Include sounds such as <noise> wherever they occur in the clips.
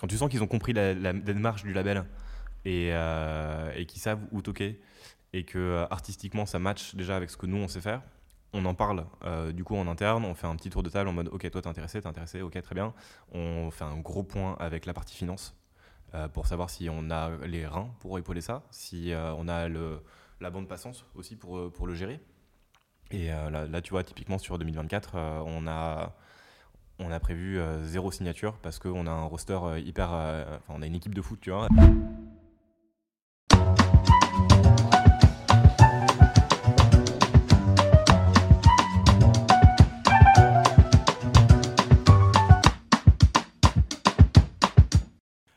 quand tu sens qu'ils ont compris la, la démarche du label et, euh, et qu'ils savent où toquer et que euh, artistiquement ça match déjà avec ce que nous on sait faire, on en parle euh, du coup en interne, on fait un petit tour de table en mode ok toi t'es intéressé, t'es intéressé, ok très bien. On fait un gros point avec la partie finance pour savoir si on a les reins pour épauler ça, si on a le, la bande passante aussi pour, pour le gérer. Et là, tu vois typiquement sur 2024 euh, on a on a prévu euh, zéro signature parce qu'on a un roster euh, hyper, euh, enfin on a une équipe de foot tu vois.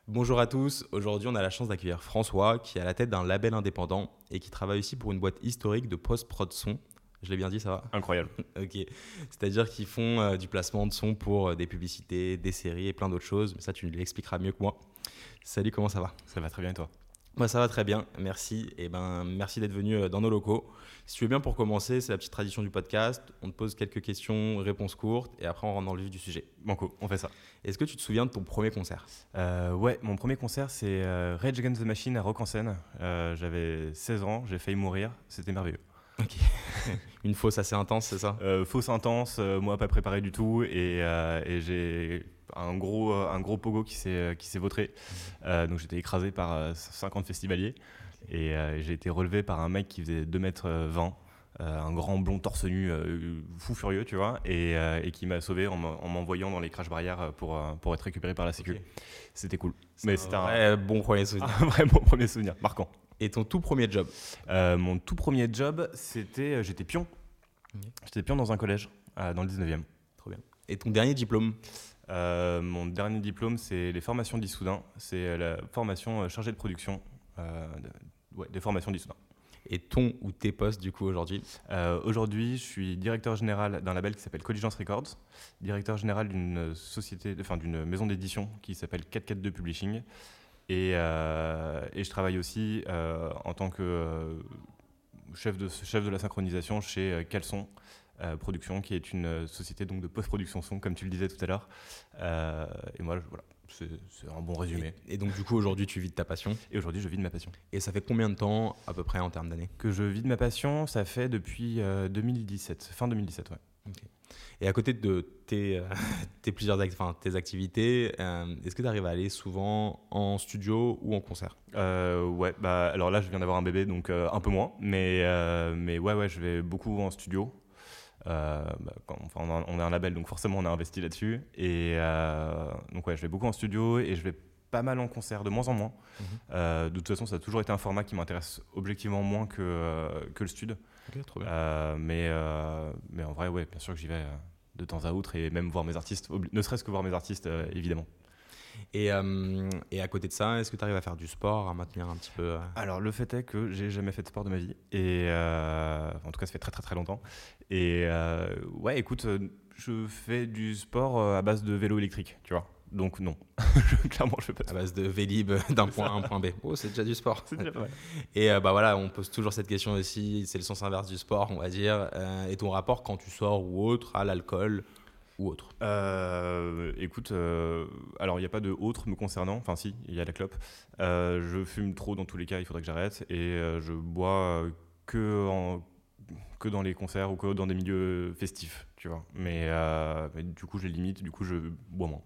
Bonjour à tous, aujourd'hui on a la chance d'accueillir François qui est à la tête d'un label indépendant et qui travaille aussi pour une boîte historique de post-prod son. Je l'ai bien dit, ça va Incroyable. <laughs> Ok. C'est-à-dire qu'ils font euh, du placement de son pour euh, des publicités, des séries et plein d'autres choses. Mais ça, tu l'expliqueras mieux que moi. Salut, comment ça va? Ça va très bien et toi? Moi, ça va très bien, merci. Et ben, merci d'être venu euh, dans nos locaux. Si tu veux bien pour commencer, c'est la petite tradition du podcast. On te pose quelques questions, réponses courtes, et après on rentre dans le vif du sujet. Banco, on fait ça. Est-ce que tu te souviens de ton premier concert? Euh, ouais, mon premier concert, c'est Rage Against the Machine à Rock en Seine. Euh, J'avais 16 ans, j'ai failli mourir, c'était merveilleux. <laughs> Une fausse assez intense, c'est ça? Euh, fausse intense, euh, moi pas préparé du tout, et, euh, et j'ai un gros, euh, un gros pogo qui s'est vautré. Donc j'étais écrasé par euh, 50 festivaliers, et j'ai été relevé par un mec qui faisait 2 mètres 20. euh, un grand blond torse nu fou furieux tu vois et, et qui m'a sauvé en m'en- en m'envoyant dans les crash barrières pour, pour être récupéré par la sécu c'était cool mais un c'était un, vrai bon premier souvenir. <laughs> un vrai bon premier souvenir marquant Et ton tout premier job Euh, mon tout premier job, c'était euh, j'étais pion. J'étais pion dans un collège, euh, dans le 19e. Trop bien. Et ton dernier diplôme Euh, mon dernier diplôme, c'est les formations d'Issoudun. C'est la formation chargée de production. de- ouais, des formations d'Issoudun. Et ton ou tes postes du coup aujourd'hui Aujourd'hui, je suis directeur général d'un label qui s'appelle Colligence Records, directeur général d'une société, enfin d'une maison d'édition qui s'appelle 442 Publishing, et, euh, et je travaille aussi euh, en tant que euh, chef de chef de la synchronisation chez Calson Production, qui est une société donc de post-production son, comme tu le disais tout à l'heure. Et moi, je- voilà, c'est un bon résumé. Et, et donc du coup aujourd'hui tu vis de ta passion. Et aujourd'hui, je vis de ma passion. Et ça fait combien de temps à peu près en termes d'années? Que je vis de ma passion, ça fait depuis euh, 2017, fin 2017, ouais. Et à côté de tes, euh, <laughs> tes plusieurs enfin, tes activités, euh, est-ce que tu arrives à aller souvent en studio ou en concert? Euh, ouais, bah alors là je viens d'avoir un bébé donc euh, un peu moins, mais, mais ouais, ouais, je vais beaucoup en studio. Bah, quand- enfin, on, a, on a un label donc forcément on a investi là-dessus. Et donc ouais, je vais beaucoup en studio et je vais pas mal en concert, de moins en moins. Mhm. De toute façon, ça a toujours été un format qui m'intéresse objectivement moins que, que le stud. Trop Euh, mais, euh, mais en vrai, ouais, bien sûr que j'y vais euh, de temps à autre et même voir mes artistes, ne serait-ce que voir mes artistes, évidemment. Et, euh, et à côté de ça, est-ce que tu arrives à faire du sport, à maintenir un petit peu euh, Alors le fait est que j'ai jamais fait de sport de ma vie et euh, en tout cas ça fait très très très longtemps. Et ouais écoute je fais du sport à base de vélo électrique tu vois donc non <laughs> clairement je fais pas à base de Vélib d'un point A à un point B Oh, c'est déjà du sport. Déjà. Et euh, bah voilà, on pose toujours cette question aussi, c'est le sens inverse du sport, on va dire. Euh, et ton rapport quand tu sors ou autre à l'alcool ou autre? Euh, écoute, euh, alors il n'y a pas de autre me concernant, enfin si, il y a la clope. Euh, je fume trop dans tous les cas, il faudrait que j'arrête. Et euh, je bois euh, que, en- que dans les concerts ou que dans des milieux festifs, tu vois. Mais, euh, mais du coup, je limite, du coup, je bois moins.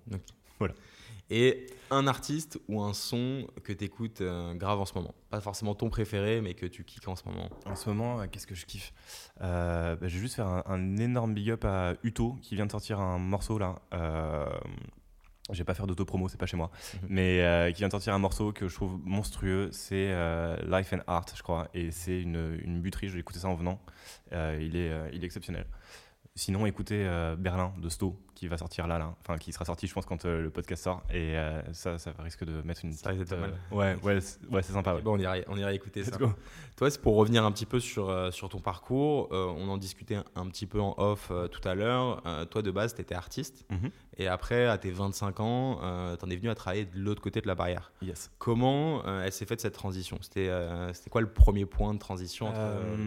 Et un artiste ou un son que tu écoutes grave en ce moment Pas forcément ton préféré, mais que tu kicks en ce moment. En ce moment, euh, qu'est-ce que je kiffe? Euh, bah, Je vais juste faire un, un énorme big up à Uto qui vient de sortir un morceau là. Euh, je vais pas faire d'auto-promo, c'est pas chez moi. Mhm. Mais euh, qui vient de sortir un morceau que je trouve monstrueux. C'est euh, Life and Art, je crois. Et c'est une, une buterie. Je vais écouter ça en venant. Euh, il, est, euh, il est exceptionnel. Sinon, écoutez euh, Berlin de Sto qui va sortir là, là. Enfin, qui sera sorti, je pense, quand euh, le podcast sort. Et euh, ça, ça risque de mettre une. Ça pas euh, ouais, ouais, c'est ouais, c'est sympa. Ouais. Bon, on ira, on ira écouter Let's ça. go. Toi, c'est pour revenir un petit peu sur, euh, sur ton parcours. on en discutait un, un petit peu en off tout à l'heure. Toi, de base, tu étais artiste. Mhm. Et après, à tes 25 ans, tu en es venu à travailler de l'autre côté de la barrière. Yes. Comment elle s'est faite cette transition? C'était c'était quoi le premier point de transition entre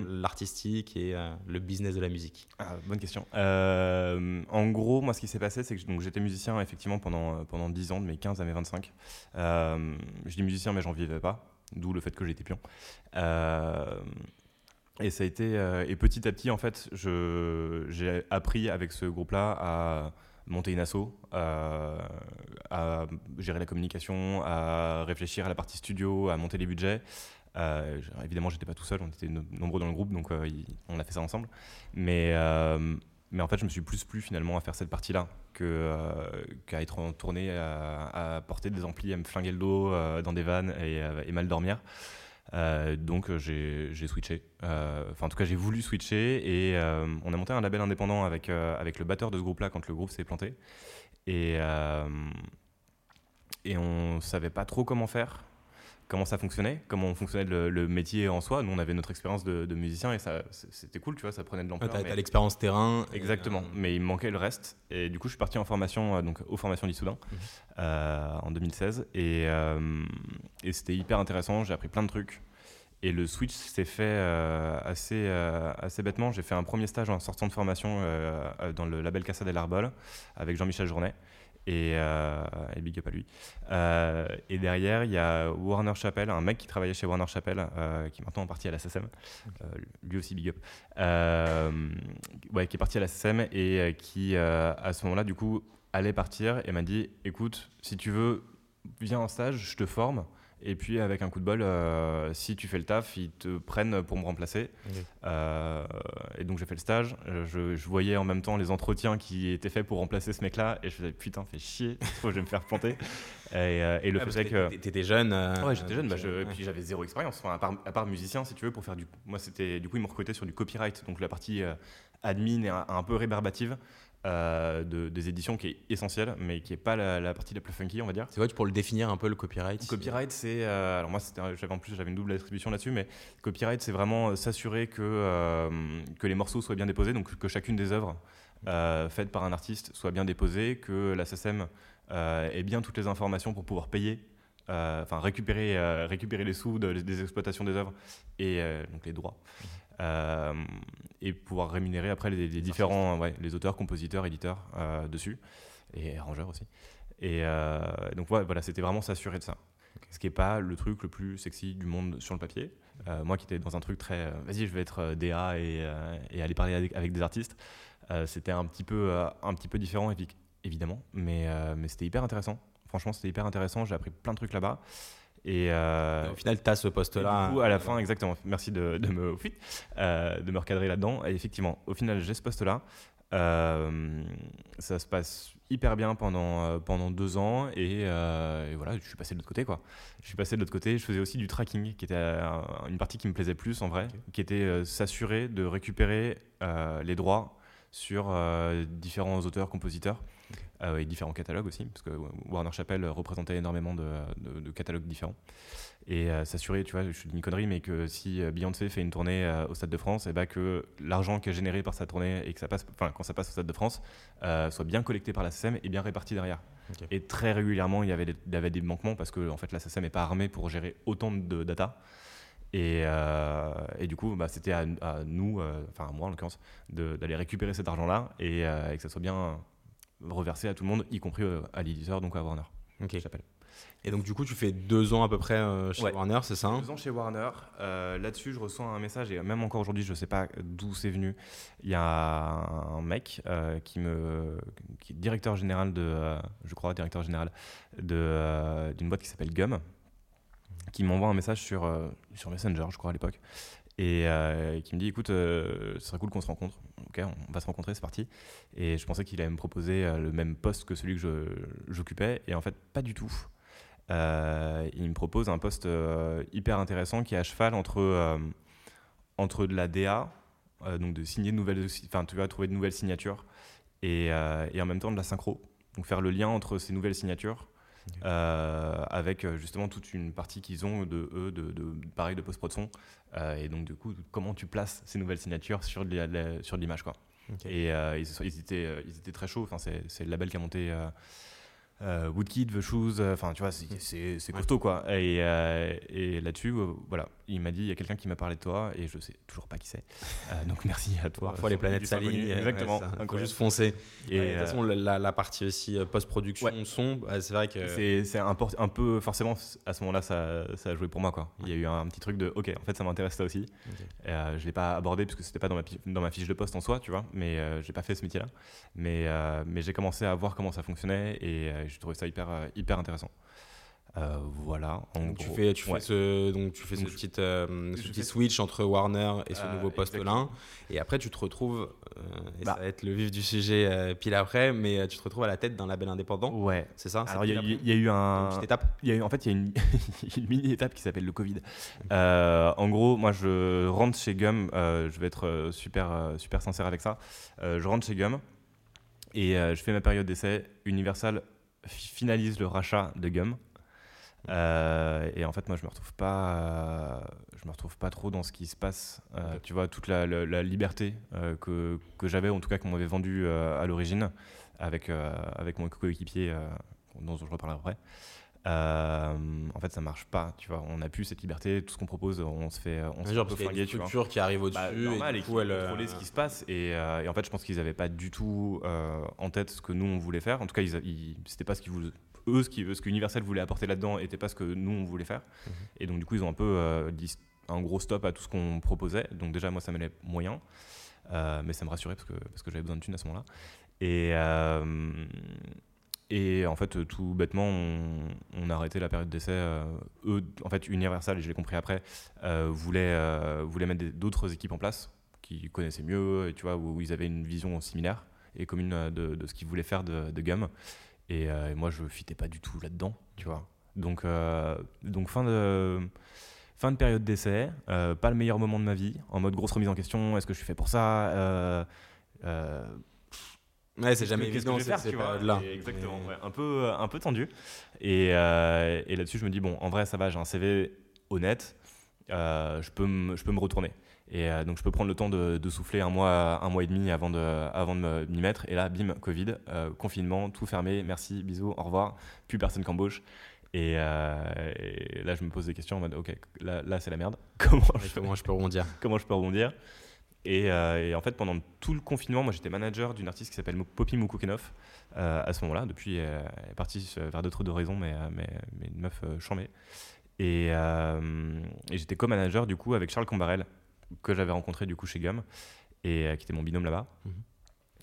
l'artistique et le business de la musique? Ah, bonne question. En gros, moi, ce qui s'est passé, c'est que j'étais musicien effectivement pendant, pendant 10 ans, de mes 15 à mes 25. je dis musicien, mais j'en vivais pas, d'où le fait que j'étais pion. et ça a été. et petit à petit, en fait, j'ai appris avec ce groupe-là à monter une asso, à gérer la communication, à réfléchir à la partie studio, à monter les budgets. Euh, évidemment, j'étais pas tout seul, on était nombreux dans le groupe, donc euh, on a fait ça ensemble. Mais, euh, mais en fait, je me suis plus plu finalement à faire cette partie-là qu'à être en tournée, à, porter des amplis, à me flinguer le dos dans des vannes et, et mal dormir. donc j'ai switché. Enfin, en tout cas, j'ai voulu switcher et on a monté un label indépendant avec, avec le batteur de ce groupe-là quand le groupe s'est planté. Et, et on savait pas trop comment faire comment ça fonctionnait, comment fonctionnait le, métier en soi. Nous, on avait notre expérience de, musicien et ça, c'était cool, tu vois, ça prenait de l'ampleur. Ouais, t'as, l'expérience terrain. Exactement, euh, mais il me manquait le reste. Et du coup, je suis parti en formation, euh, donc aux formations d'Issoudun mhm. euh, en 2016. Et, et, c'était hyper intéressant, j'ai appris plein de trucs. Et le switch s'est fait assez, assez bêtement. J'ai fait un premier stage en sortant de formation dans le label Casa del Arbol avec Jean-Michel Journet et, euh, et, big up à lui. Euh, et derrière, il y a Warner Chappell, un mec qui travaillait chez Warner Chappell, euh, qui est maintenant en partie à la SSM, lui aussi big up, qui est parti à la SSM et qui, à ce moment-là, du coup, allait partir et m'a dit, écoute, si tu veux, viens en stage, je te forme. Et puis avec un coup de bol, euh, si tu fais le taf, ils te prennent pour me remplacer. Euh, et donc j'ai fait le stage. Je, voyais en même temps les entretiens qui étaient faits pour remplacer ce mec-là. Et je faisais putain, fais chier, <laughs> je vais me faire planter. Et, euh, et le fait que. T'étais jeune Ouais, j'étais jeune. Bah, et puis j'avais zéro expérience. Enfin, à, part, musicien, si tu veux, pour faire du. Moi, c'était. Du coup, ils m'ont recruté sur du copyright. Donc la partie admin un, un peu rébarbative. Euh, de, des éditions qui est essentielle, mais qui n'est pas la, partie la plus funky, on va dire. C'est tu pour le définir un peu le copyright Le copyright, c'est. Euh, alors, moi, j'avais en plus, j'avais une double attribution là-dessus, mais copyright, c'est vraiment euh, s'assurer que, que les morceaux soient bien déposés, donc que chacune des œuvres faites par un artiste soit bien déposée, que la SSM ait bien toutes les informations pour pouvoir payer enfin récupérer, récupérer les sous des exploitations des œuvres et donc les droits. Euh, et pouvoir rémunérer après les, différents ouais, les auteurs, compositeurs, éditeurs euh, dessus, et arrangeurs aussi. Et euh, donc voilà, c'était vraiment s'assurer de ça. Ce qui n'est pas le truc le plus sexy du monde sur le papier. moi qui étais dans un truc très, vas-y, je vais être DA et, et aller parler avec, des artistes, c'était un petit peu, un petit peu différent évidemment, mais, mais c'était hyper intéressant. Franchement, c'était hyper intéressant. J'ai appris plein de trucs là-bas. Euh, et, au final, tu as ce poste-là. Du coup, à la fin, exactement. Merci de, de me, euh, de me recadrer là-dedans. Et effectivement, au final, j'ai ce poste-là. Euh, ça se passe hyper bien pendant, pendant deux ans et, voilà, je suis passé de l'autre côté quoi. Je suis passé de l'autre côté, je faisais aussi du tracking qui était une partie qui me plaisait plus en vrai, qui était s'assurer de récupérer les droits sur différents auteurs, compositeurs et différents catalogues aussi, parce que Warner Chappell représentait énormément de, catalogues différents. Et euh, s'assurer, tu vois, je suis une connerie, mais que si euh, Beyoncé fait une tournée au Stade de France, et bah que l'argent qui est généré par sa tournée et que ça passe, enfin quand ça passe au Stade de France, soit bien collecté par la SSM et bien réparti derrière. Et très régulièrement, il y, avait des, il y avait des manquements parce que en fait, la SSM n'est pas armée pour gérer autant de data. Et, et, du coup, bah, c'était à, nous, enfin à moi en l'occurrence, d'aller récupérer cet argent-là et, et, que ça soit bien reversé à tout le monde, y compris euh, à l'éditeur, donc à Warner. Ok. J'appelle. Et donc, du coup, tu fais deux ans à peu près euh, chez Warner, c'est ça hein? Deux ans chez Warner. Euh, là-dessus, je reçois un message, et même encore aujourd'hui, je ne sais pas d'où c'est venu. Il y a un mec qui, me, qui est directeur général de, je crois, directeur général d'une boîte qui s'appelle Gum, qui m'envoie un message sur, sur Messenger, je crois, à l'époque, et qui me dit écoute, ce serait cool qu'on se rencontre ok, on va se rencontrer, c'est parti. Et je pensais qu'il allait me proposer euh, le même poste que celui que j'occupais, et en fait, pas du tout. Euh, il me propose un poste euh, hyper intéressant qui est à cheval entre, entre de la DA, donc de signer de nouvelles, enfin tu vas trouver de nouvelles signatures, et, et, en même temps de la synchro. Donc faire le lien entre ces nouvelles signatures avec justement toute une partie qu'ils ont de eux, de, de, pareil de post-prod son. et donc, du coup, comment tu places ces nouvelles signatures sur l'image. Et ils, ils, étaient, ils étaient très chauds. Enfin, c'est le label qui a monté. Woodkid, The Shoes, enfin tu vois, c'est costaud quoi. Et, et là-dessus, voilà, il m'a dit il y a quelqu'un qui m'a parlé de toi et je sais toujours pas qui c'est. Euh, donc merci à toi. Parfois les planètes s'alignent. Exactement. Ouais, ça, faut juste foncer. Et, de toute euh, façon, la, la partie aussi euh, post-production, Ouais. son, bah, c'est vrai que. C'est un, peu, forcément, à ce moment-là, ça, ça a joué pour moi. Quoi. Il y a eu un, petit truc de, ok, en fait, ça m'intéresse ça aussi. Ok. Euh, je l'ai pas abordé parce que c'était pas dans ma, pi- dans ma fiche de poste en soi, tu vois, mais euh, j'ai pas fait ce métier-là. Mais, euh, mais j'ai commencé à voir comment ça fonctionnait et euh, j'ai trouvé ça hyper, euh, hyper intéressant. Euh, voilà, en Donc tu gros. fais, tu Ouais. fais ce, donc tu fais ce je- petit, euh, ce petit switch entre Warner et ce Euh, nouveau poste-là. exactement. Et après, tu te retrouves, et Bah. ça va être le vif du sujet pile après, mais tu te retrouves à la tête d'un label indépendant. Ouais. C'est ça Alors, il y, a- y eu un. Une petite étape. Il y a, eu- en fait, il y a une, <laughs> une mini-étape qui s'appelle le Covid. En gros, moi, je rentre chez Gum. je vais être super, super sincère avec ça. Je rentre chez Gum et je fais ma période d'essai. Universal fi- finalise le rachat de Gum. Euh, et en fait, moi, je me retrouve pas, euh, je me retrouve pas trop dans ce qui se passe. Euh. Tu vois, toute la, la- la liberté euh, que, que j'avais, en tout cas qu'on m'avait vendue à l'origine, avec, avec mon coéquipier, dont je reparlerai après. En fait, ça marche pas. Tu vois, on n'a plus cette liberté. Tout ce qu'on propose, on se fait, on se fait un peu a flinguer, une tu vois. structure qui arrive au-dessus. Bah, et normal, et qui coup, elle, contrôler ce qui se passe. Et, et en fait, je pense qu'ils n'avaient pas du tout en tête ce que nous on voulait faire. En tout cas, ils, ils- c'était pas ce qu'ils voulaient. Eux, ce, qui, ce que Universal voulait apporter là-dedans n'était pas ce que nous on voulait faire. Mhm. Et donc, du coup, ils ont un peu euh, dit un gros stop à tout ce qu'on proposait. Donc, déjà, moi, ça m'allait moyen. Euh, mais ça me rassurait parce que, parce que j'avais besoin de thunes à ce moment-là. Et, euh, et en fait, tout bêtement, on, on a arrêté la période d'essai. euh, eux, en fait, Universal, et je l'ai compris après, euh, voulaient, euh, voulaient mettre d'autres équipes en place qui connaissaient mieux, et tu vois, où, où ils avaient une vision similaire et commune de, de ce qu'ils voulaient faire de, de Gum. Et, euh, et moi, je fitais pas du tout là-dedans, tu vois. Donc, euh, donc fin de. Fin de période d'essai, euh, pas le meilleur moment de ma vie, en mode grosse remise en question, est-ce que je suis fait pour ça Ouais, c'est jamais évident vais ces. Et Exactement, ouais, un, peu, un peu tendu. Et, et là-dessus, je me dis, bon, en vrai, ça va, j'ai un CV honnête, je, peux je peux me retourner. Et euh, donc, je peux prendre le temps de, de souffler un mois, un mois et demi avant de, avant de m'y mettre. Et là, bim, Covid, euh, confinement, tout fermé, merci, bisous, au revoir, plus personne qu'embauche. Et, euh, et là, je me pose des questions en mode, ok, là, là c'est la merde. <laughs> Comment je, Comment je peux rebondir? Comment je peux rebondir? Et, et en fait, pendant tout le confinement, moi j'étais manager d'une artiste qui s'appelle Poppy Mukoukenov euh, à ce moment-là. Depuis, elle est partie vers d'autres raisons, mais, mais, mais une meuf chambée. Et, et j'étais co-manager du coup avec Charles Combarel, que j'avais rencontré du coup chez Gum, et euh, qui était mon binôme là-bas. Mhm.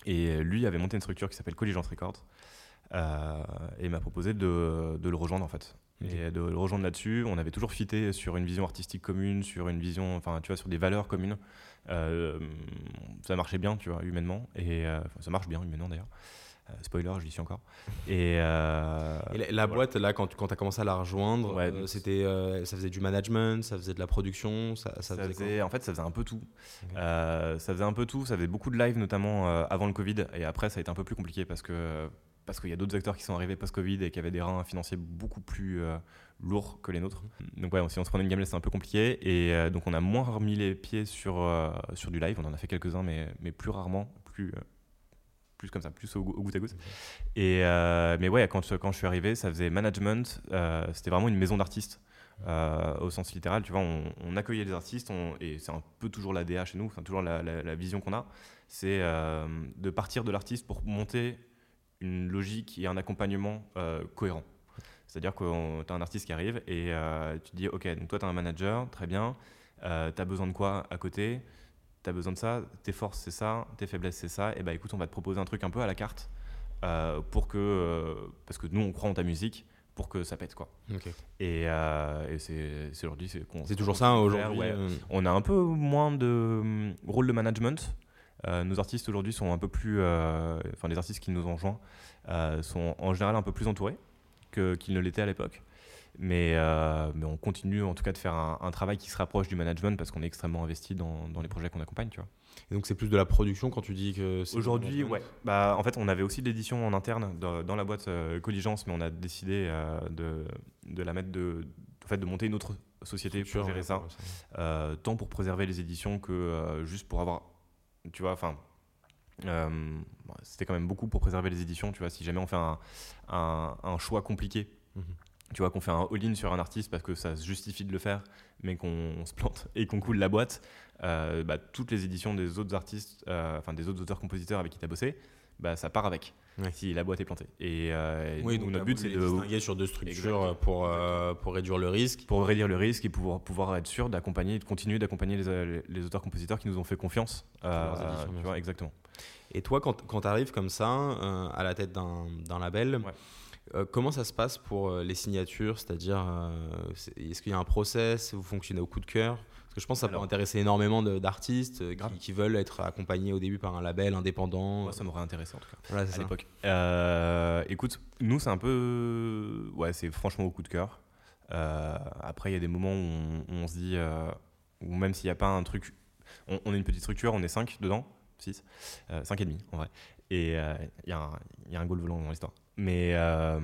Et euh, lui avait monté une structure qui s'appelle Colligence Records euh, et m'a proposé de, de le rejoindre en fait. Et de le rejoindre là-dessus, on avait toujours fité sur une vision artistique commune, sur une vision, enfin tu vois, sur des valeurs communes. Euh, ça marchait bien, tu vois, humainement, et euh, ça marche bien humainement d'ailleurs. Euh, spoiler, je suis encore. Et, euh, Et la, la boîte, là, quand, tu- quand tu as commencé à la rejoindre, Ouais, euh, c'était, ça faisait du management, ça faisait de la production, ça, ça ça faisait, faisait, en fait, ça faisait un peu tout. Ça faisait un peu tout. Ça faisait beaucoup de live, notamment avant le Covid. Et après, ça a été un peu plus compliqué parce que parce qu'il y a d'autres acteurs qui sont arrivés post-Covid et qui avaient des reins financiers beaucoup plus euh, lourds que les nôtres. Donc ouais, si on se prenait une gamelette, c'est un peu compliqué. Et euh, donc on a moins remis les pieds sur, euh, sur du live. On en a fait quelques-uns, mais, mais plus rarement, plus, plus comme ça, plus au, au goutte à goutte. Et, euh, mais ouais, quand, je suis arrivé, ça faisait management. euh, C'était vraiment une maison d'artistes. euh, au sens littéral, tu vois, on, accueillait les artistes et c'est un peu toujours l'ADA chez nous, enfin toujours la, la- la vision qu'on a, c'est de partir de l'artiste pour monter une logique et un accompagnement cohérent. C'est-à-dire que tu as un artiste qui arrive et tu te dis, ok, donc toi tu as un manager, très bien, tu as besoin de quoi à côté? Tu as besoin de ça, tes forces c'est ça, tes faiblesses c'est ça, et bah écoute, on va te proposer un truc un peu à la carte euh, pour que, euh, parce que nous on croit en ta musique, pour que ça pète quoi. Et, euh, et c'est aujourd'hui, c'est qu'on- C'est toujours ça aujourd'hui. ouais. On a un peu moins de hum, rôle de management. Nos artistes aujourd'hui sont un peu plus, enfin les artistes qui nous ont joints sont en général un peu plus entourés que- qu'ils ne l'étaient à l'époque. Mais, euh, mais on continue en tout cas de faire un, un travail qui se rapproche du management parce qu'on est extrêmement investi dans, dans les projets qu'on accompagne. Tu vois. Et donc c'est plus de la production quand tu dis que c'est. Aujourd'hui, ouais. Bah, en fait, on avait aussi de l'édition en interne dans, dans la boîte euh, Colligence, mais on a décidé euh, de, de la mettre de, en fait, de monter une autre société Structure, pour gérer ouais, ça. pour ça. Euh, tant pour préserver les éditions que juste pour avoir, tu vois, enfin, euh, c'était quand même beaucoup pour préserver les éditions, tu vois, si jamais on fait un, un- un choix compliqué Mhm. Tu vois, qu'on fait un all-in sur un artiste parce que ça se justifie de le faire, mais qu'on <laughs> se plante et qu'on coule la boîte, euh, bah, toutes les éditions des autres artistes, euh, enfin des autres auteurs-compositeurs avec qui tu as bossé, bah, ça part avec si la boîte est plantée. Et, euh, oui, donc notre but, c'est de distinguer sur deux structures pour, pour réduire le risque. Pour réduire le risque et pouvoir, pouvoir être sûr d'accompagner, de continuer d'accompagner les, les auteurs-compositeurs qui nous ont fait confiance. tu vois, exactement. Et toi, quand, quand tu arrives comme ça, à la tête d'un label, euh, comment ça se passe pour euh, les signatures? C'est-à-dire, euh, est-ce qu'il y a un process? Vous fonctionnez au coup de cœur? Parce que je pense que ça peut intéresser énormément d'artistes qui, veulent être accompagnés au début par un label indépendant. Moi, ça m'aurait intéressé en tout cas à l'époque. écoute, nous, c'est un peu. Ouais, c'est franchement au coup de cœur. après, il y a des moments où on, se dit. ou même s'il n'y a pas un truc. On, on, est une petite structure, on est 5 dedans, 6, 5 et demi en vrai. Et il y, a un goal volant dans l'histoire. Mais euh,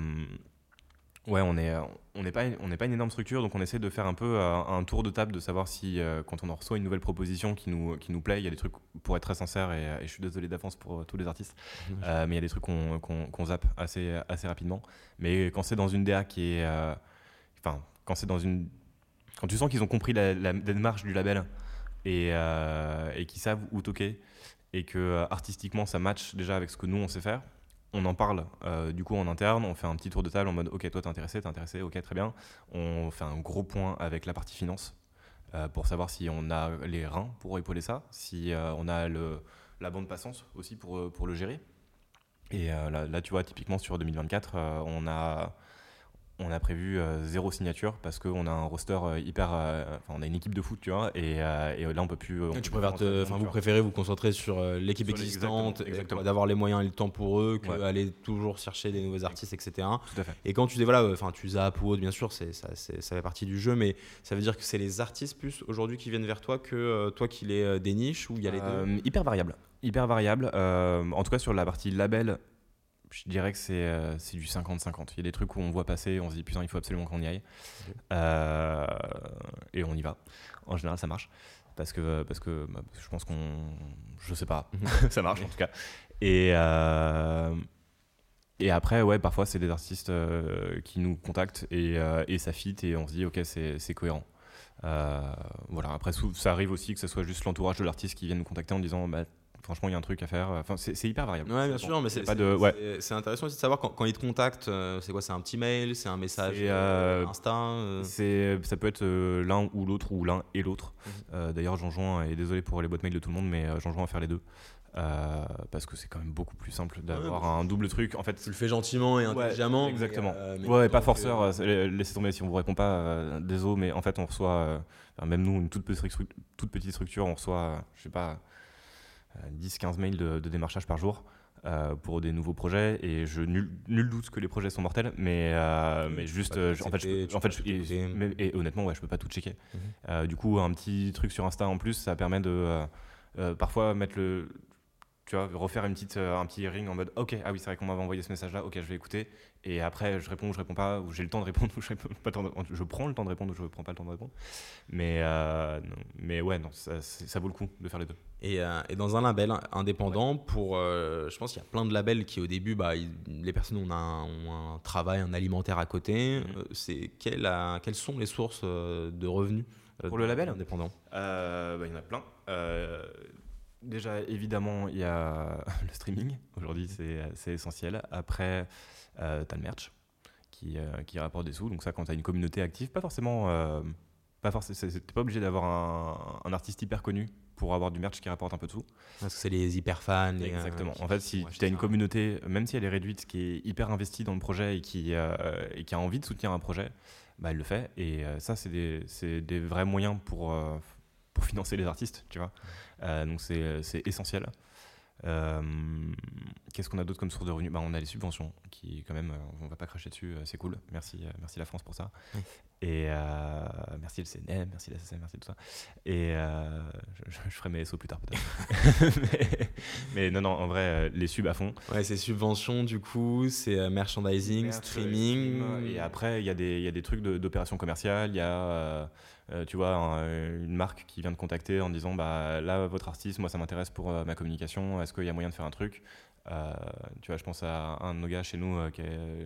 ouais, on n'est on n'est pas, on pas une énorme structure, donc on essaie de faire un peu euh, un tour de table, de savoir si euh, quand on en reçoit une nouvelle proposition qui nous, qui nous plaît, il y a des trucs, pour être très sincère, et, je suis désolé d'avance pour tous les artistes, mais il y a des trucs qu'on qu'on zappe assez, assez rapidement. Mais quand c'est dans une DA qui est. Enfin, quand c'est dans une. Quand tu sens qu'ils ont compris la, la, démarche du label et, et qu'ils savent où toquer, et que artistiquement ça match déjà avec ce que nous on sait faire, on en parle euh, du coup en interne, on fait un petit tour de table en mode ok toi t'es intéressé, t'es intéressé, ok très bien. On fait un gros point avec la partie finance euh, pour savoir si on a les reins pour épauler ça, si euh, on a la bande passance aussi pour, pour le gérer. Et là, là, tu vois typiquement sur 2024 on a on a prévu euh, zéro signature parce qu'on a un roster euh, hyper. Euh, enfin, on a une équipe de foot, tu vois, et, et là, on peut plus. tu préfères enfin, vous préférez vous concentrer sur l'équipe existante, d'avoir les moyens et le temps pour eux, qu'aller toujours chercher des nouveaux artistes, etc. Tout à fait. Et quand tu dis, voilà, enfin, tu zappes ou autre, bien sûr, c'est, ça, ça fait partie du jeu, mais ça veut dire que c'est les artistes plus aujourd'hui qui viennent vers toi que toi qui les déniches ou il y a les deux? Hyper variable. Hyper variable. en tout cas, sur la partie label, je dirais que euh, c'est du 50-50. Il y a des trucs où on voit passer, on se dit putain, il faut absolument qu'on y aille. Euh, et on y va. En général, ça marche. Parce que, parce que bah, je pense qu'on. Je sais pas. Mhm. <laughs> ça marche en tout cas. Et, euh, et après, ouais, parfois, c'est des artistes qui nous contactent et, et ça fit et on se dit, ok, c'est cohérent. voilà. Après, ça arrive aussi que ce soit juste l'entourage de l'artiste qui vient nous contacter en disant bah, franchement, il y a un truc à faire. Enfin, c'est hyper variable. Ouais, bien sûr, mais c'est de... intéressant aussi de savoir quand, quand ils te contactent, euh, c'est quoi C'est un petit mail, c'est un message euh, Insta euh Ça peut être l'un ou l'autre, ou l'un et l'autre. Mhm. D'ailleurs, Jean-Jean, et désolé pour les boîtes mail de tout le monde, mais Jean-Jean va faire les deux. parce que c'est quand même beaucoup plus simple d'avoir un double truc. En fait, tu le fais gentiment et intelligemment. exactement. ouais, pas forceur. laissez tomber si on vous répond pas. désolé, mais en fait, on reçoit, même nous, une toute petite, toute petite structure, on reçoit, je sais pas, 10-15 mails de, démarchage par jour. Euh, pour des nouveaux projets et je nul, nul, doute que les projets sont mortels mais euh, mais juste euh, en fait je, en fait et, honnêtement ouais je peux pas tout checker mhm. du coup un petit truc sur Insta en plus ça permet de parfois mettre le tu vois, refaire une petite, un petit ring en mode ok, ah oui, c'est vrai qu'on m'avait envoyé ce message-là, ok, je vais écouter. Et après, je réponds ou je réponds pas, ou j'ai le temps de répondre <laughs> ou je réponds pas. Je prends le temps de répondre ou je prends pas le temps de répondre. Mais, mais ouais, non, ça, ça vaut le coup de faire les deux. Euh, et, dans un label indépendant, pour, euh, je pense qu'il y a plein de labels qui au début, bah, les personnes ont un, travail, un alimentaire à côté. Mm-hmm. Euh, c'est quelles sont les sources de revenus pour le label indépendant? Bah, Il y en a plein. déjà, évidemment, il y a <laughs> le streaming. Aujourd'hui, c'est essentiel. Après, tu as le merch qui, qui rapporte des sous. Donc ça, quand tu as une communauté active, pas forcément... pas forcément, t'es pas obligé d'avoir un, un, artiste hyper connu pour avoir du merch qui rapporte un peu de sous. Parce que c'est les hyper fans. Euh, Exactement. en fait, si tu as une communauté, même si elle est réduite, qui est hyper investie dans le projet et qui, euh, et qui a envie de soutenir un projet, bah, elle le fait. Et euh, ça, c'est des, des, vrais moyens pour, pour financer les artistes, tu vois. donc c'est essentiel. Euh, qu'est-ce qu'on a d'autre comme source de revenus bah, On a les subventions, qui quand même, on va pas cracher dessus, c'est cool. Merci, merci la France pour ça. Et euh, merci le CNM, merci la SSM, merci tout ça. Et euh, je, ferai mes SO plus tard peut-être. <laughs> mais, non, non, en vrai, les subs à fond. Ouais, c'est subventions du coup, c'est merchandising, streaming. et après, il y, a des, y a des trucs d'opération commerciale. Il y a, tu vois, une marque qui vient de contacter en disant bah, là, votre artiste, moi, ça m'intéresse pour ma communication. Est-ce qu'il y a moyen de faire un truc? Tu vois, je pense à un de nos gars chez nous,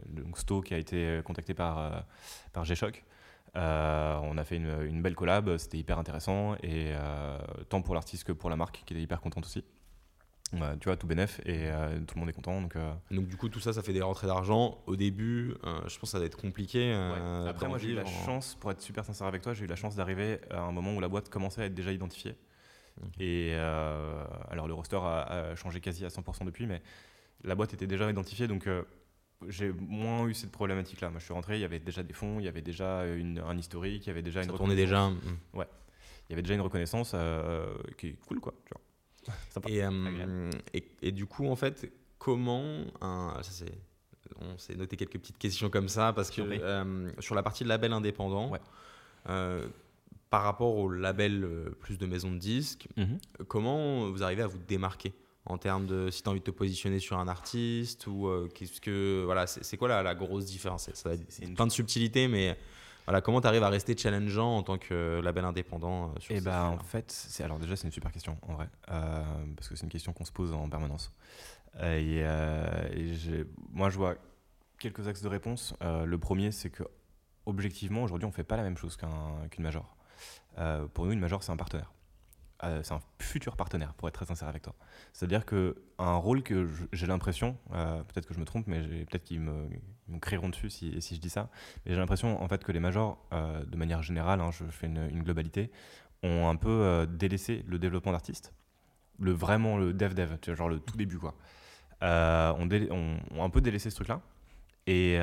donc Sto, qui a été contacté par, par G-Shock. on a fait une, une belle collab, c'était hyper intéressant, et tant pour l'artiste que pour la marque, qui était hyper contente aussi tu vois, tout bénef et euh, tout le monde est content. Donc, euh. donc, du coup, tout ça, ça fait des rentrées d'argent. Au début, euh, je pense que ça va être compliqué. Après, moi, j'ai eu la chance, pour être super sincère avec toi, j'ai eu la chance d'arriver à un moment où la boîte commençait à être déjà identifiée. Et alors, le roster a, changé quasi à 100% depuis, mais la boîte était déjà identifiée. Donc, j'ai moins eu cette problématique-là. Moi, je suis rentré, il y avait déjà des fonds, il y avait déjà une, un historique, il y avait déjà ça une. tournait déjà. Ouais. Il y avait déjà une reconnaissance qui est cool, quoi. Tu vois. Euh, et, et, du coup, en fait, comment. Un, ça on s'est noté quelques petites questions comme ça, parce que euh, sur la partie de label indépendant, euh, par rapport au label plus de maisons de disques, mhm. comment vous arrivez à vous démarquer en termes de si tu as envie de te positionner sur un artiste ou qu'est-ce que voilà c'est quoi la, la, grosse différence? C'est une... plein de subtilités mais voilà, comment tu arrives à rester challengeant en tant que label indépendant euh, sur Eh ben, en fait, c'est alors déjà c'est une super question en vrai, euh, parce que c'est une question qu'on se pose en permanence. Euh, et, moi, je vois quelques axes de réponse. le premier, c'est que objectivement, aujourd'hui, on fait pas la même chose qu'une major. pour nous, une major, c'est un partenaire. Euh, c'est un futur partenaire, pour être très sincère avec toi. C'est-à-dire qu'un rôle que j'ai l'impression, euh, peut-être que je me trompe, mais peut-être qu'ils me, crieront dessus si, je dis ça, mais j'ai l'impression en fait que les majors, euh, de manière générale, hein, je fais une, globalité, ont un peu délaissé le développement d'artistes, le vraiment le dev-dev, genre le tout début quoi. On, on, un peu délaissé ce truc-là, et,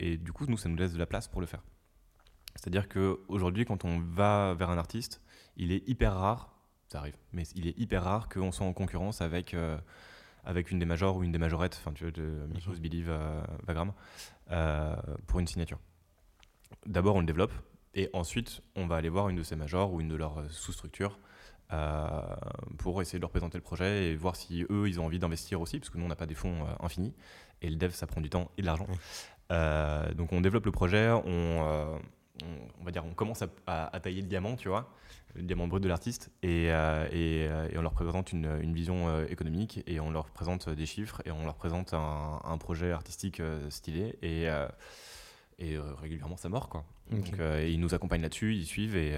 et du coup, nous, ça nous laisse de la place pour le faire. C'est-à-dire qu'aujourd'hui, quand on va vers un artiste, il est hyper rare, ça arrive, mais il est hyper rare qu'on soit en concurrence avec, euh, avec une des majors ou une des majorettes, enfin tu veux, de Mikros, Believe, euh, Vagram, euh, pour une signature. D'abord, on le développe, et ensuite, on va aller voir une de ces majors ou une de leurs sous-structures pour essayer de leur présenter le projet et voir si eux, ils ont envie d'investir aussi, parce que nous, on n'a pas des fonds infinis, et le dev, ça prend du temps et de l'argent. donc, on développe le projet, on, on, va dire, on commence à, tailler le diamant, tu vois diamant brut de l'artiste et, euh, euh, et, on leur présente une, une vision euh, économique et on leur présente des chiffres et on leur présente un, un projet artistique stylé et, et régulièrement ça mord quoi. Donc, ils nous accompagnent là-dessus, ils suivent et,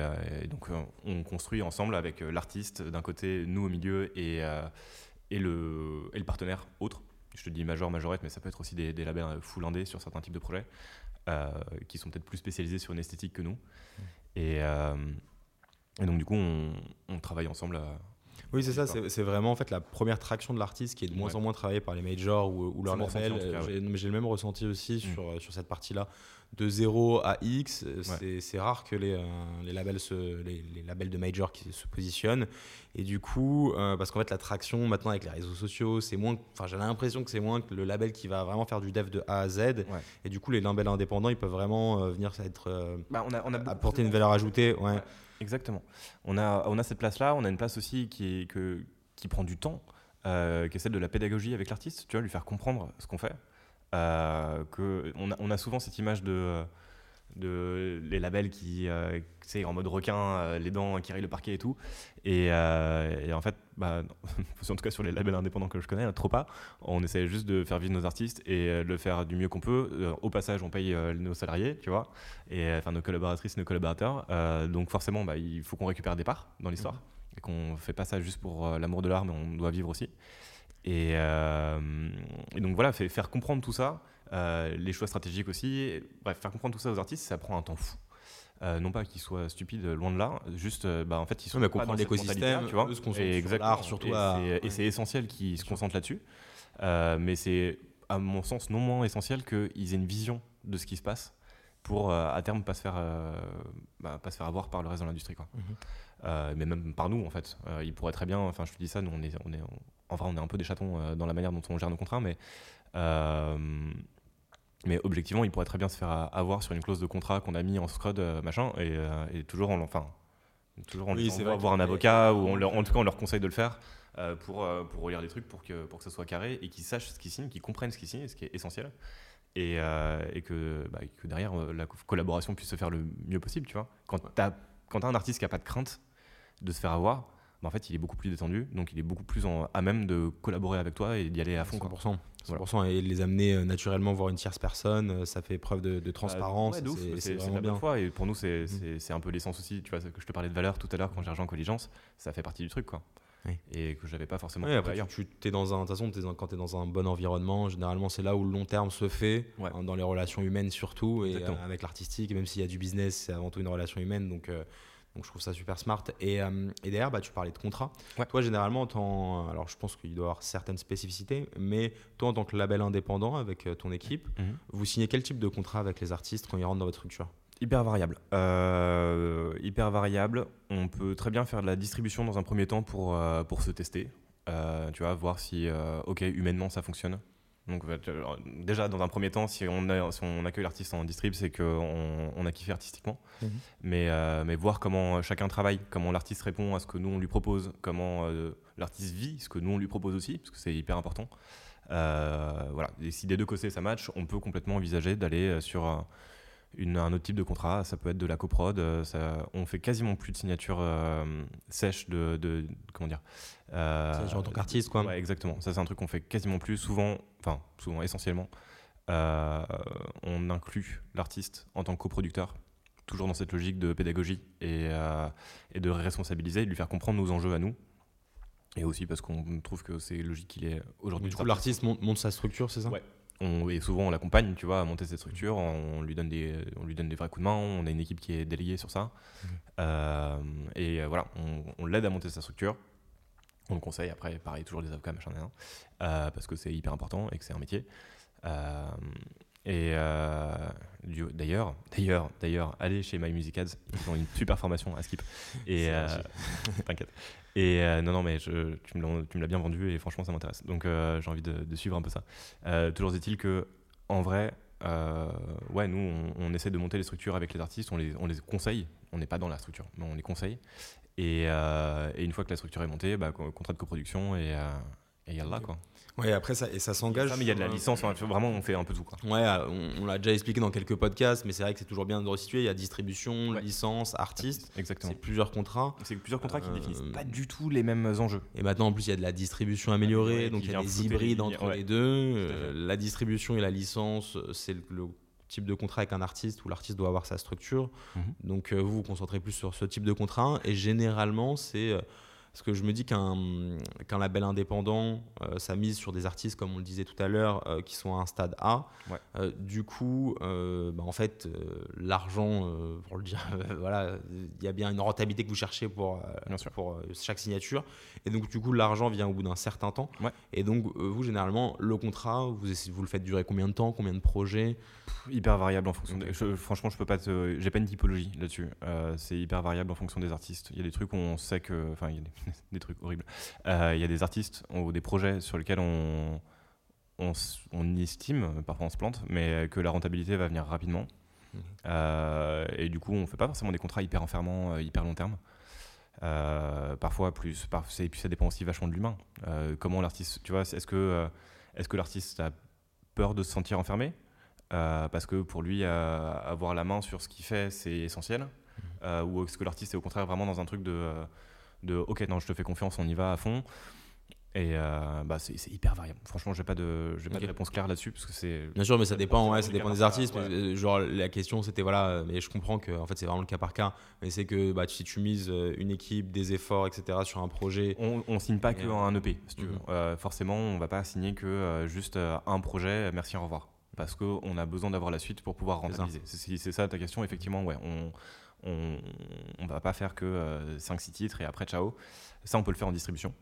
donc on construit ensemble avec l'artiste d'un côté, nous au milieu et, et, le, et le partenaire autre. Je te dis major, majorette, mais ça peut être aussi des, des labels full sur certains types de projets qui sont peut-être plus spécialisés sur une esthétique que nous. Et, et donc, du coup, on, travaille ensemble. À... Oui, c'est ça. C'est vraiment en fait la première traction de l'artiste qui est de moins en moins travaillée par les majors ou, ou leur label. J'ai le même ressenti aussi mm. sur, sur cette partie-là. De 0 à X, c'est rare que les, euh, les labels se, les, labels de major qui se positionnent. Et du coup, euh, parce qu'en fait, la traction maintenant avec les réseaux sociaux, c'est moins. Enfin, j'ai l'impression que c'est moins que le label qui va vraiment faire du dev de A à Z. Et du coup, les labels indépendants, ils peuvent vraiment euh, venir être, bah, on a, on a apporter une valeur ajoutée. ouais. Exactement. On a, on a cette place-là, on a une place aussi qui, que, qui prend du temps, euh, qui est celle de la pédagogie avec l'artiste, tu vois, lui faire comprendre ce qu'on fait. Euh, que on, a, on a souvent cette image de de les labels qui, euh, en mode requin, euh, les dents qui rayent le parquet et tout. Et, euh, en fait, bah, <laughs> en tout cas sur les labels indépendants que je connais, trop pas. On essaie juste de faire vivre nos artistes et de le faire du mieux qu'on peut. au passage, on paye nos salariés, tu vois, et enfin nos collaboratrices, nos collaborateurs. donc forcément, bah, il faut qu'on récupère des parts dans l'histoire mmh. et qu'on fait pas ça juste pour l'amour de l'art, mais on doit vivre aussi. Et, et donc voilà, faire comprendre tout ça. Euh, les choix stratégiques aussi. Bref, faire comprendre tout ça aux artistes, ça prend un temps fou. Euh, non pas qu'ils soient stupides, loin de là, juste euh, bah, en fait ils sont mais comprendre l'écosystème, tu vois, et surtout et c'est essentiel qu'ils se concentrent là-dessus. mais c'est à mon sens non moins essentiel qu'ils aient une vision de ce qui se passe pour à terme pas se faire bah, pas se faire avoir par le reste de l'industrie quoi. Mhm. mais même par nous en fait, ils pourraient très bien. Enfin je te dis ça, nous on est on est en vrai on est un peu des chatons dans la manière dont on gère nos contrats, mais mais objectivement, il pourrait très bien se faire avoir sur une clause de contrat qu'on a mis en scrud, euh, machin, et, euh, et, toujours on, enfin, toujours on oui, va voir un avocat, ou on en tout cas on leur conseille de le faire euh, pour, pour relire des trucs pour que, pour que ça soit carré et qu'ils sachent ce qu'ils signent, qu'ils comprennent ce qu'ils signent, ce qui est essentiel. Et, et que, bah, que, derrière la collaboration puisse se faire le mieux possible, tu vois. Quand tu as, as, un artiste qui n'a pas de crainte de se faire avoir, bah, en fait, il est beaucoup plus détendu, donc il est beaucoup plus à même de collaborer avec toi et d'y aller à fond. 100%. 100%, et les amener euh, naturellement voir une tierce personne, euh, ça fait preuve de, bah, transparence. c'est vraiment bien. Fois, et pour nous, mmh. c'est un peu l'essence aussi. Tu vois, que je te parlais de valeur tout à l'heure quand j'ai rejoint Colligence, ça fait partie du truc, quoi. Et que j'avais pas forcément. Oui, après, tu, es dans un. Quand tu es dans un bon environnement, généralement, c'est là où le long terme se fait, hein, dans les relations humaines surtout, et euh, avec l'artistique. Même s'il y a du business, c'est avant tout une relation humaine. Donc, donc je trouve ça super smart. Et, euh, et derrière, bah, tu parlais de contrat. Toi, généralement, alors je pense qu'il doit y avoir certaines spécificités, mais toi, en tant que label indépendant avec euh, ton équipe, mhm. vous signez quel type de contrat avec les artistes quand ils rentrent dans votre structure? Hyper variable. Euh, hyper variable. On peut très bien faire de la distribution dans un premier temps pour, pour se tester. tu vois, voir si, ok, humainement, ça fonctionne. Donc déjà dans un premier temps, si on, on accueille l'artiste en distrib, c'est qu'on on a kiffé artistiquement. Mhm. Mais, euh, mais voir comment chacun travaille, comment l'artiste répond à ce que nous on lui propose, comment euh, l'artiste vit ce que nous on lui propose aussi, parce que c'est hyper important. Euh, voilà. Et si des deux côtés ça match, on peut complètement envisager d'aller sur un autre type de contrat. Ça peut être de la coprod. Euh, ça, on fait quasiment plus de signatures euh, sèches de, de, comment dire. Euh, en tant qu'artiste, quoi. Ouais, exactement. Ça, c'est un truc qu'on fait quasiment plus. Souvent, enfin, souvent, essentiellement, on inclut l'artiste en tant que coproducteur toujours dans cette logique de pédagogie et, et, de responsabiliser, de lui faire comprendre nos enjeux à nous. Et aussi parce qu'on trouve que c'est logique qu'il est aujourd'hui. Du coup, l'artiste monte, monte, sa structure, c'est ça? Ouais, et souvent on l'accompagne, tu vois, à monter cette structure. On lui donne des, on lui donne des vrais coups de main. On a une équipe qui est déléguée sur ça. Mmh. Euh, et euh, voilà, on, l'aide à monter sa structure. On le conseille. Après, pareil, toujours des avocats, machin, euh, parce que c'est hyper important et que c'est un métier. Et d'ailleurs, d'ailleurs, d'ailleurs, allez chez My Music Ads. Ils ont une super formation à Skip. Et <laughs> t'inquiète. Et euh, non, non, mais je, tu me l'as bien vendu et franchement, ça m'intéresse. Donc, euh, j'ai envie de, suivre un peu ça. Euh, toujours est-il que, en vrai, ouais, nous, on, essaie de monter les structures avec les artistes, on les, on les conseille. On n'est pas dans la structure, mais on les conseille. Et, et, une fois que la structure est montée, bah, contrat de coproduction et, et là quoi. Ouais, après ça, et ça s'engage. mais il y a de la licence, vraiment on fait un peu tout. Quoi. Ouais, on, l'a déjà expliqué dans quelques podcasts, mais c'est vrai que c'est toujours bien de resituer. Il y a distribution, licence, artiste. Exactement. C'est plusieurs contrats. C'est plusieurs contrats qui définissent pas du tout les mêmes enjeux. Et maintenant en plus il y a de la distribution améliorée, donc il y a des hybrides entre les deux. Euh, la distribution et la licence, c'est le, type de contrat avec un artiste où l'artiste doit avoir sa structure. Mhm. Donc euh, vous vous concentrez plus sur ce type de contrat et généralement c'est euh, parce que je me dis qu'un qu'un label indépendant, euh, ça mise sur des artistes, comme on le disait tout à l'heure, euh, qui sont à un stade A. Euh, du coup, bah, en fait, l'argent, pour le dire, <laughs> voilà, il y a bien une rentabilité que vous cherchez pour, pour chaque signature. Et donc, du coup, l'argent vient au bout d'un certain temps. Et donc, vous, généralement, le contrat, vous, vous le faites durer combien de temps, combien de projets? Hyper variable en fonction. franchement, je peux pas. J'ai pas une typologie là-dessus. c'est hyper variable en fonction des artistes. Il y a des trucs où on sait que, enfin, il y a des <laughs> des trucs horribles. Euh, il y a des artistes ou des projets sur lesquels on, on, estime, parfois on se plante, mais que la rentabilité va venir rapidement. Mhm. Euh, et du coup, on fait pas forcément des contrats hyper enfermants, euh, hyper long terme. parfois plus, et puis ça dépend aussi vachement de l'humain. comment l'artiste, tu vois, est-ce que, est-ce que l'artiste a peur de se sentir enfermé? Parce que pour lui, avoir la main sur ce qu'il fait, c'est essentiel mhm. Ou est-ce que l'artiste est au contraire vraiment dans un truc de de ok non je te fais confiance on y va à fond et euh, bah c'est hyper variable. Franchement, j'ai pas de, j'ai pas de réponse claire là-dessus parce que c'est. Bien sûr, mais ça dépend, ouais, ça dépend des artistes. Euh, genre la question, c'était voilà, mais je comprends que en fait c'est vraiment le cas par cas. Mais c'est que bah, si tu mises euh, une équipe, des efforts, etc. sur un projet, on, on signe pas que un EP. Si tu veux. Mhm. forcément, on va pas signer que juste un projet. Merci, au revoir. Parce qu'on a besoin d'avoir la suite pour pouvoir rentabiliser. C'est ça ta question. Effectivement, ouais, on on ne va pas faire que 5-6 euh, titres et après ciao. Ça, on peut le faire en distribution.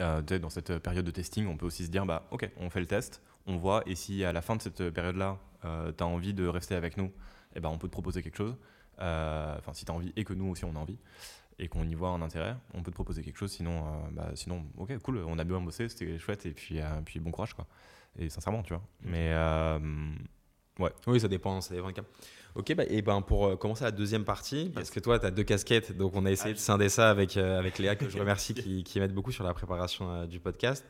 Euh, dans cette période de testing, on peut aussi se dire bah, ok, on fait le test, on voit, et si à la fin de cette période-là, euh, tu as envie de rester avec nous, eh ben, on peut te proposer quelque chose. Enfin, si tu as envie et que nous aussi on a envie et qu'on y voit un intérêt, on peut te proposer quelque chose. Sinon, bah, sinon ok, cool, on a bien bossé, c'était chouette, et puis, puis bon courage. Quoi. Et sincèrement, tu vois. Mais ouais. Oui, ça dépend, ça dépend des cas. Ok, bah, et ben pour euh, commencer la deuxième partie, parce que toi, tu as deux casquettes, donc on a essayé de scinder ça avec, euh, avec Léa, que je <laughs> remercie, qui, qui m'aide beaucoup sur la préparation euh, du podcast.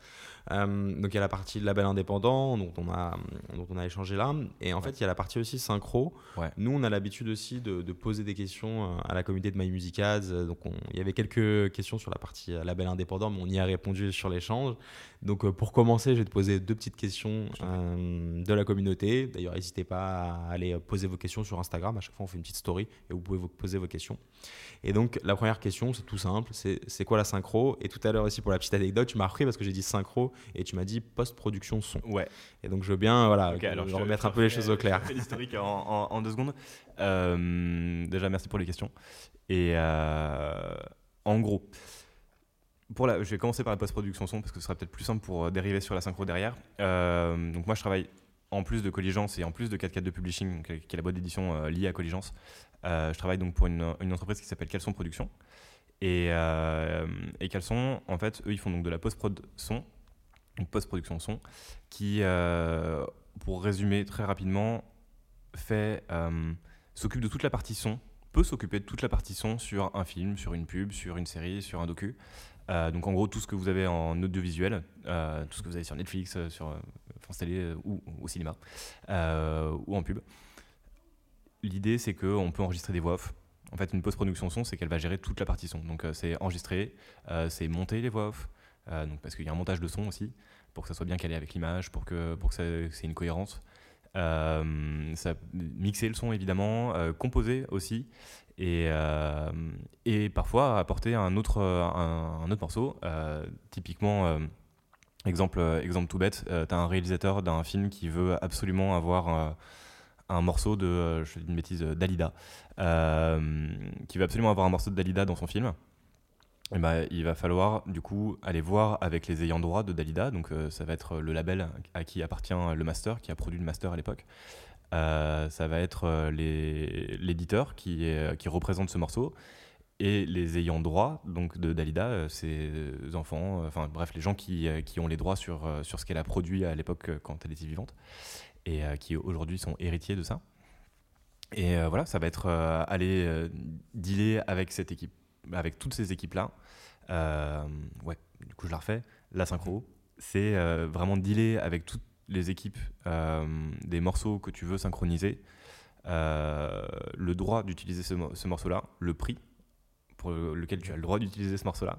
donc il y a la partie label indépendant dont on a, dont on a échangé là. Et en fait, il y a la partie aussi synchro. Nous, on a l'habitude aussi de, poser des questions à la communauté de My Music Ads. Donc il y avait quelques questions sur la partie label indépendant, mais on y a répondu sur l'échange. Donc pour commencer, je vais te poser deux petites questions de la communauté. D'ailleurs, n'hésitez pas à aller poser vos questions sur Instagram. À chaque fois, on fait une petite story et vous pouvez vous poser vos questions. Et donc, la première question, c'est tout simple c'est quoi la synchro? Et tout à l'heure aussi, pour la petite anecdote, tu m'as repris parce que j'ai dit synchro et tu m'as dit post-production son. Ouais. Et donc, je veux bien voilà, remettre un peu les choses au clair. Je l'historique en, en, deux secondes. Euh, déjà, merci pour les questions. Et euh, en gros, pour la, je vais commencer par la post-production son parce que ce sera peut-être plus simple pour euh, dériver sur la synchro derrière. donc, moi, je travaille en plus de Colligence et en plus de 4 de Publishing, qui est la boîte d'édition liée à Colligence, euh, je travaille donc pour une, entreprise qui s'appelle Caleçon Production. Et, euh, et en fait, eux, ils font donc de la post-prod son, une post-production son, qui, euh, pour résumer très rapidement, fait s'occupe de toute la partie son, peut s'occuper de toute la partie son sur un film, sur une pub, sur une série, sur un docu. Donc en gros tout ce que vous avez en audiovisuel, tout ce que vous avez sur Netflix, sur France Télé ou au cinéma ou en pub l'idée, c'est qu'on peut enregistrer des voix off. En fait, une post-production son, c'est qu'elle va gérer toute la partie son. Donc, euh, c'est enregistrer, euh, c'est monter les voix off, euh, donc, parce qu'il y a un montage de son aussi, pour que ça soit bien calé avec l'image, pour que, pour que ait une cohérence. ça, mixer le son, évidemment, composer aussi, et, et parfois apporter un autre, un, autre morceau. typiquement, exemple, exemple tout bête, tu as un réalisateur d'un film qui veut absolument avoir un morceau de, euh, je dis une bêtise, euh, Dalida, euh, qui va absolument avoir un morceau de Dalida dans son film. Et bah, il va falloir du coup aller voir avec les ayants droit de Dalida, donc ça va être le label à qui appartient le master, qui a produit le master à l'époque. Ça va être l'éditeur qui, qui représente ce morceau et les ayants droit donc de Dalida, ses enfants, enfin bref, les gens qui, ont les droits sur, ce qu'elle a produit à l'époque quand elle était vivante et euh, qui aujourd'hui sont héritiers de ça. Et euh, voilà, ça va être euh, aller dealer avec cette équipe, avec toutes ces équipes-là. ouais, du coup, je la refais. La synchro, c'est vraiment dealer avec toutes les équipes des morceaux que tu veux synchroniser, le droit d'utiliser ce, ce morceau-là, le prix pour lequel tu as le droit d'utiliser ce morceau-là,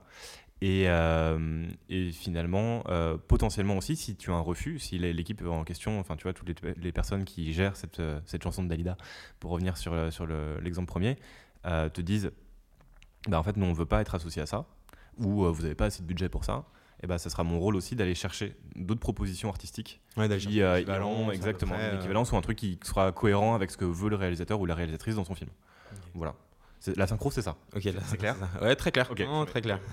et, euh, finalement, euh, potentiellement aussi, si tu as un refus, si l'équipe en question, enfin tu vois, toutes les, personnes qui gèrent cette, euh, cette, chanson de Dalida, pour revenir sur, sur l'exemple premier, te disent, bah, en fait, nous, on ne veut pas être associé à ça, ou vous n'avez pas assez de budget pour ça, et bah, ça sera mon rôle aussi d'aller chercher d'autres propositions artistiques ouais, qui iront exactement l'équivalence ou un truc qui sera cohérent avec ce que veut le réalisateur ou la réalisatrice dans son film. Voilà. La synchro, c'est ça. Ok, c'est clair. Ouais, très clair. très clair. <laughs>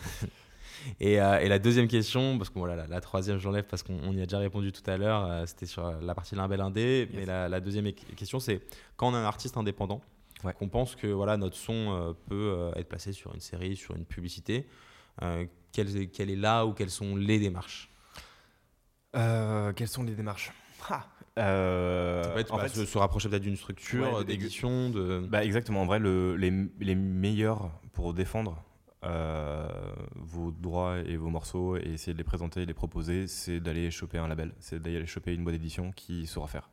Euh, et, la deuxième question, parce que voilà, la, troisième, j'enlève parce qu'on y a déjà répondu tout à l'heure, euh, c'était sur la partie label indé. Mais la, deuxième question, c'est quand on a un artiste indépendant, qu'on pense que voilà, notre son euh, peut être placé sur une série, sur une publicité, quelle, est là ou quelles sont les démarches Quelles sont les démarches ah. ça peut être en fait, se, rapprocher peut-être d'une structure d'édition de... Bah exactement en vrai le, les, les meilleurs pour défendre euh, vos droits et vos morceaux et essayer de les présenter et les proposer, c'est d'aller choper un label, c'est d'aller choper une boîte d'édition qui saura faire.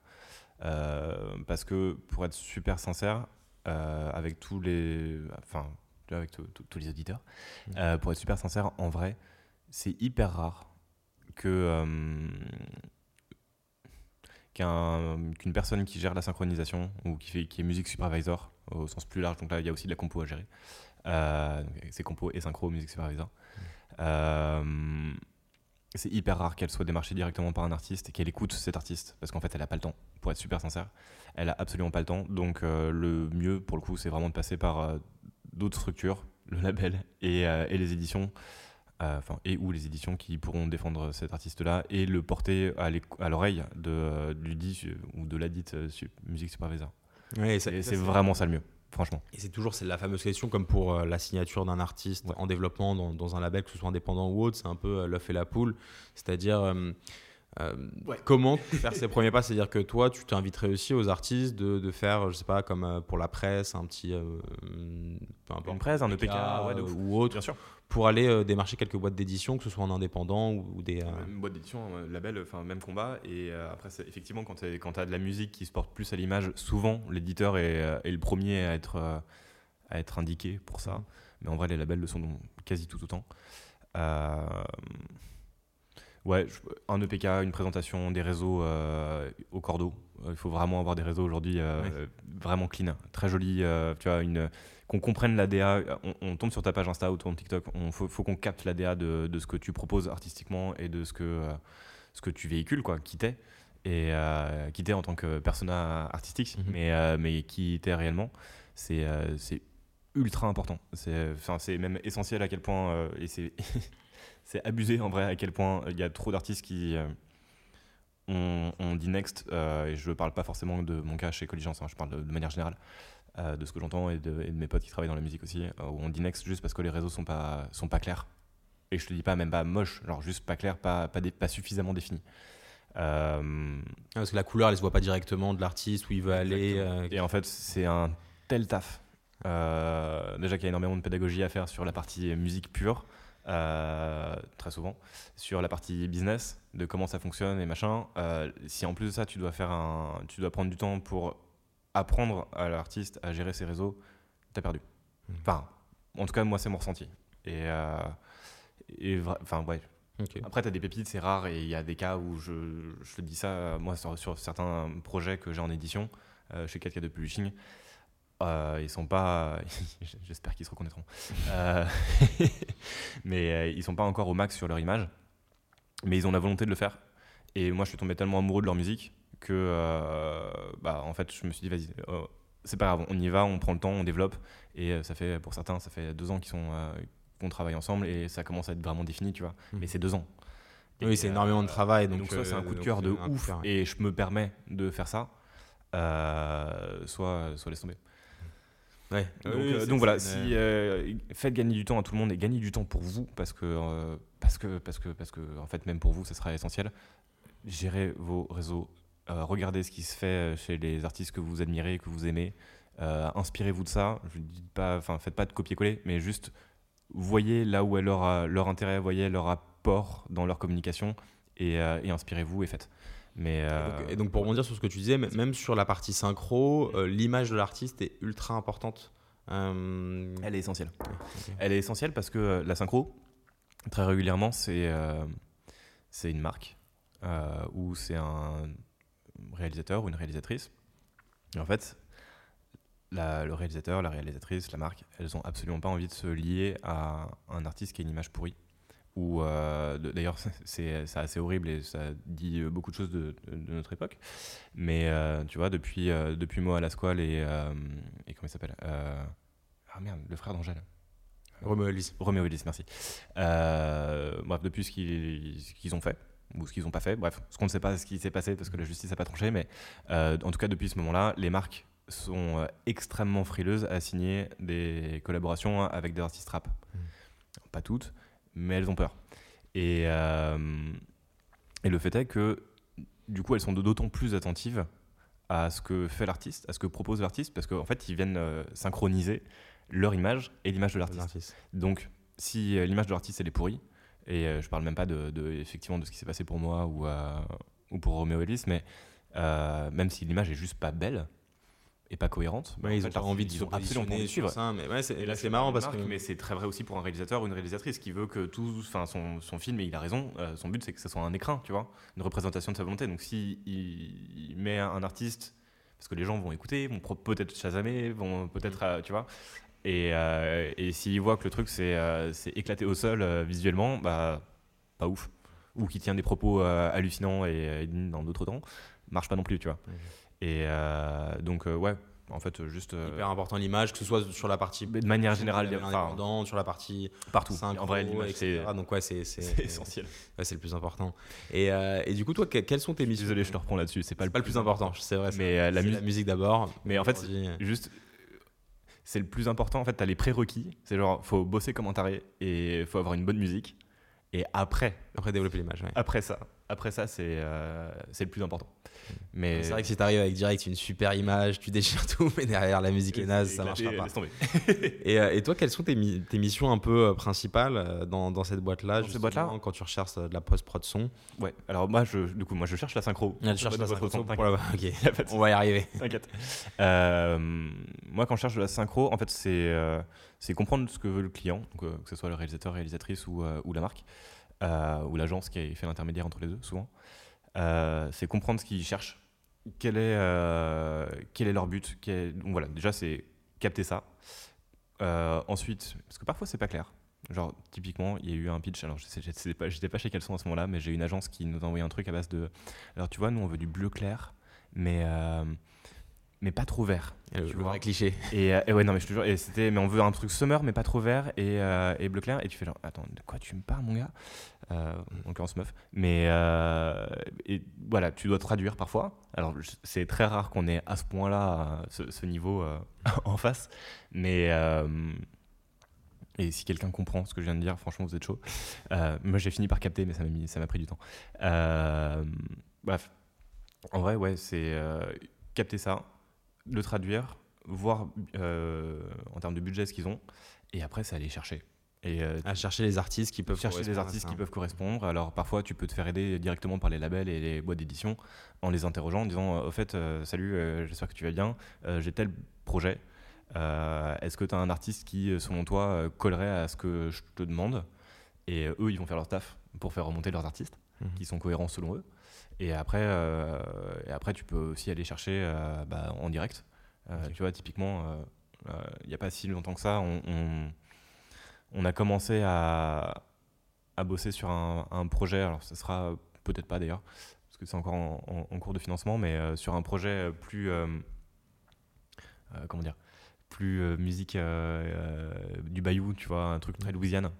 Euh, parce que pour être super sincère, euh, avec tous les, enfin, avec tous les auditeurs, mmh. pour être super sincère, en vrai, c'est hyper rare que qu'une personne qui gère la synchronisation ou qui, fait, qui est musique supervisor au sens plus large, donc là il y a aussi de la compo à gérer, euh, c'est compo et synchro, musique supervisor. Euh, c'est hyper rare qu'elle soit démarchée directement par un artiste et qu'elle écoute cet artiste parce qu'en fait elle n'a pas le temps pour être super sincère elle a absolument pas le temps donc euh, le mieux pour le coup c'est vraiment de passer par d'autres structures le label et, et les éditions enfin et ou les éditions qui pourront défendre cet artiste là et le porter à l'oreille de du dit ou de la dite musique supervisor oui, c'est vraiment ça le mieux franchement. Et c'est toujours la fameuse question, comme pour euh, la signature d'un artiste en développement dans, un label, que ce soit indépendant ou autre, c'est un peu euh, l'œuf et la poule. C'est-à-dire, Comment <laughs> faire ces premiers pas? C'est-à-dire que toi, tu t'inviterais aussi aux artistes de, de, faire, je sais pas, comme pour la presse, un petit. Une presse, un EPK, ouais, ou autre. Bien sûr pour aller euh, démarcher quelques boîtes d'édition, que ce soit en indépendant ou, des. Euh, une boîte d'édition, un label, enfin même combat. Et euh, après, effectivement, quand tu as de la musique qui se porte plus à l'image, souvent l'éditeur est, le premier à être, à être indiqué pour ça. Mais en vrai, les labels le sont quasi tout autant. Ouais, un EPK, une présentation, des réseaux au cordeau. Il faut vraiment avoir des réseaux aujourd'hui vraiment clean, très jolis. tu vois, une qu'on comprenne l'ADA. On, tombe sur ta page Insta ou ton TikTok, il faut, qu'on capte l'ADA de, de ce que tu proposes artistiquement et de ce que, euh, ce que tu véhicules, quoi, qui t'es. Et euh, qui t'es en tant que persona artistique, mhm. mais, euh, mais qui t'es réellement. C'est c'est ultra important. C'est même essentiel à quel point. et c'est <laughs> abusé en vrai à quel point il y a trop d'artistes qui. ont on, dit next, et je ne parle pas forcément de mon cas chez Colligence, hein, je parle de manière générale. Euh, de ce que j'entends et, de, mes potes qui travaillent dans la musique aussi, euh, où on dit next juste parce que les réseaux sont pas, sont pas clairs. Et je te dis pas même pas moche, genre juste pas clair, pas, pas, pas suffisamment défini. Euh, parce que la couleur, elle se voit pas directement de l'artiste où il veut aller. Et en fait, c'est un tel taf. déjà qu'il y a énormément de pédagogie à faire sur la partie musique pure, très souvent, sur la partie business, de comment ça fonctionne et machin. si en plus de ça, tu dois faire un, tu dois prendre du temps pour apprendre à l'artiste à gérer ses réseaux, t'as perdu. Hmm. Enfin, en tout cas, moi, c'est mon ressenti. Et, euh, et enfin, ouais. Après, tu as des pépites, c'est rare, et il y a des cas où je, je te dis ça, moi, sur, certains projets que j'ai en édition, euh, chez 4K de Publishing, euh, ils sont pas. <laughs> J'espère qu'ils se reconnaîtront. Euh, <laughs> mais ils sont pas encore au max sur leur image. Mais ils ont la volonté de le faire. Et moi, je suis tombé tellement amoureux de leur musique que euh, bah, en fait, je me suis dit, vas-y, oh, c'est pas grave, on y va, on prend le temps, on développe. Et euh, ça fait, pour certains, ça fait deux ans qu'ils sont euh, qu'on travaille ensemble et ça commence à être vraiment défini, tu vois. Mmh. Mais c'est deux ans. oui, c'est énormément de travail. Donc, soit c'est un coup de cœur de ouf et je me permets de faire ça, soit, soit laisse tomber. Ouais. Donc, voilà, si, faites gagner du temps à tout le monde et gagnez du temps pour vous parce que, parce que, parce que, parce que, en fait, même pour vous, ça sera essentiel. Gérez vos réseaux euh, regardez ce qui se fait euh, chez les artistes que vous admirez, que vous aimez. Euh, inspirez-vous de ça. Je dis pas, enfin, faites pas de copier-coller, mais juste voyez là où est leur, leur intérêt, voyez leur apport dans leur communication et, inspirez-vous et faites. Mais et, donc, pour rebondir sur ce que tu disais, même sur la partie synchro, l'image de l'artiste est ultra importante. Elle est essentielle. Elle est essentielle parce que la synchro, très régulièrement, c'est c'est une marque ou c'est un, réalisateur ou une réalisatrice. Et en fait, le réalisateur, la réalisatrice, la marque, elles n'ont absolument pas envie de se lier à un artiste qui a une image pourrie. Ou euh, d'ailleurs, c'est assez horrible et ça dit beaucoup de choses de, notre époque. Mais euh, tu vois, depuis, euh, depuis Mo à la Squale et, et comment il s'appelle Ah merde, le frère d'Angèle. Roméo Ellis, merci. bref, depuis ce qu'ils ont fait, ou ce qu'ils n'ont pas fait. Bref, ce qu'on ne sait pas ce qui s'est passé parce que la justice n'a pas tranché, mais euh, en tout cas, depuis ce moment-là, les marques sont euh, extrêmement frileuses à signer des collaborations avec des artistes rap. Mmh. Pas toutes, mais elles ont peur. Et, euh, et le fait est que, du coup, elles sont d'autant plus attentives à ce que fait l'artiste, à ce que propose l'artiste, parce qu'en fait, ils viennent synchroniser leur image et l'image de l'artiste. Donc, si l'image de l'artiste, elle est pourrie, et euh, je parle même pas de, effectivement de ce qui s'est passé pour moi ou, euh, ou pour Romeo Ellis, mais euh, même si l'image est juste pas belle et pas cohérente, bah, ils ont pas envie de positionner sur ça. Mais ouais, c'est, là, c'est marrant parce que mais c'est très vrai aussi pour un réalisateur ou une réalisatrice qui veut que tout, enfin son, son, film, et il a raison, son but c'est que ce soit un écrin, tu vois, une représentation de sa volonté. Donc si il, met un artiste parce que les gens vont écouter, vont peut-être chasamer, vont peut-être, tu vois, et, euh, et s'il voit que le truc c'est euh, éclaté au sol euh, visuellement, bah pas ouf. Ou qui tient des propos hallucinants et, dans d'autres temps, marche pas non plus, tu vois. Et donc ouais, en fait juste hyper important l'image que ce soit sur la partie de manière générale indépendante sur la partie partout en vrai c'est donc ouais c'est essentiel ouais, c'est le plus important et, et, du coup toi quelles sont tes missions désolé je te reprends là-dessus c'est pas, pas, le plus important c'est vrai mais la, la, musique d'abord mais en fait juste c'est le plus important. En fait, tu as les prérequis. C'est genre, faut bosser comme un taré et faut avoir une bonne musique. Et après. Après développer l'image. Après ça, après ça, c'est c'est le plus important. Mais c'est vrai que si t'arrives avec direct une super image, tu déchires <laughs> tout, mais derrière la musique est naze, ça marchera pas. <laughs> et, et, toi, quelles sont tes, tes missions un peu principales dans, dans cette boîte-là Cette boîte-là, quand tu recherches de la post-prod son? Ouais. Alors moi, je, du coup, moi, je cherche la synchro. Ah, cherche la synchro. Son, <laughs> Ok. On va y arriver. T'inquiète. moi, quand je cherche de la synchro, en fait, c'est c'est comprendre ce que veut le client, donc, que ce soit le réalisateur, réalisatrice ou, ou la marque. Euh, ou l'agence qui fait l'intermédiaire entre les deux, souvent. Euh, c'est comprendre ce qu'ils cherchent, quel est, euh, quel est leur but? Donc voilà, déjà, c'est capter ça. ensuite, parce que parfois, c'est pas clair. Genre, typiquement, il y a eu un pitch. Alors, je n'étais pas, pas chez Caleçon à ce moment-là, mais j'ai une agence qui nous a envoyé un truc à base de. Alors, tu vois, nous, on veut du bleu clair, mais mais pas trop vert. tu le vrai cliché. Et, et, ouais, non, mais je te jure, et c'était, mais on veut un truc summer, mais pas trop vert et, et, bleu clair. Et tu fais genre, attends, de quoi tu me parles, mon gars? Euh, En l'occurrence, meuf. Mais euh, et voilà, tu dois traduire parfois. Alors, c'est très rare qu'on ait à ce point-là ce, ce, niveau <laughs> en face. Mais. et si quelqu'un comprend ce que je viens de dire, franchement, vous êtes chaud. moi, j'ai fini par capter, mais ça m'a, ça m'a pris du temps. bref. En vrai, ouais, c'est capter ça le traduire, voir euh, en termes de budget ce qu'ils ont, et après, c'est aller chercher. Et euh, à chercher les artistes qui peuvent chercher les artistes qui peuvent correspondre. Alors parfois, tu peux te faire aider directement par les labels et les boîtes d'édition en les interrogeant, en disant au fait, euh, salut, j'espère que tu vas bien, j'ai tel projet. Est-ce que tu as un artiste qui, selon toi, collerait à ce que je te demande? Et eux, ils vont faire leur taf pour faire remonter leurs artistes, mhm. qui sont cohérents selon eux. Et après, euh, et après, tu peux aussi aller chercher euh, bah, en direct. Euh, tu vois, typiquement, il n'y a pas si longtemps que ça, on, on, a commencé à, à bosser sur un, un, projet. Alors, ce sera peut-être pas d'ailleurs, parce que c'est encore en, cours de financement, mais sur un projet plus. comment dire Plus musique du Bayou, tu vois, un truc très Louisiane.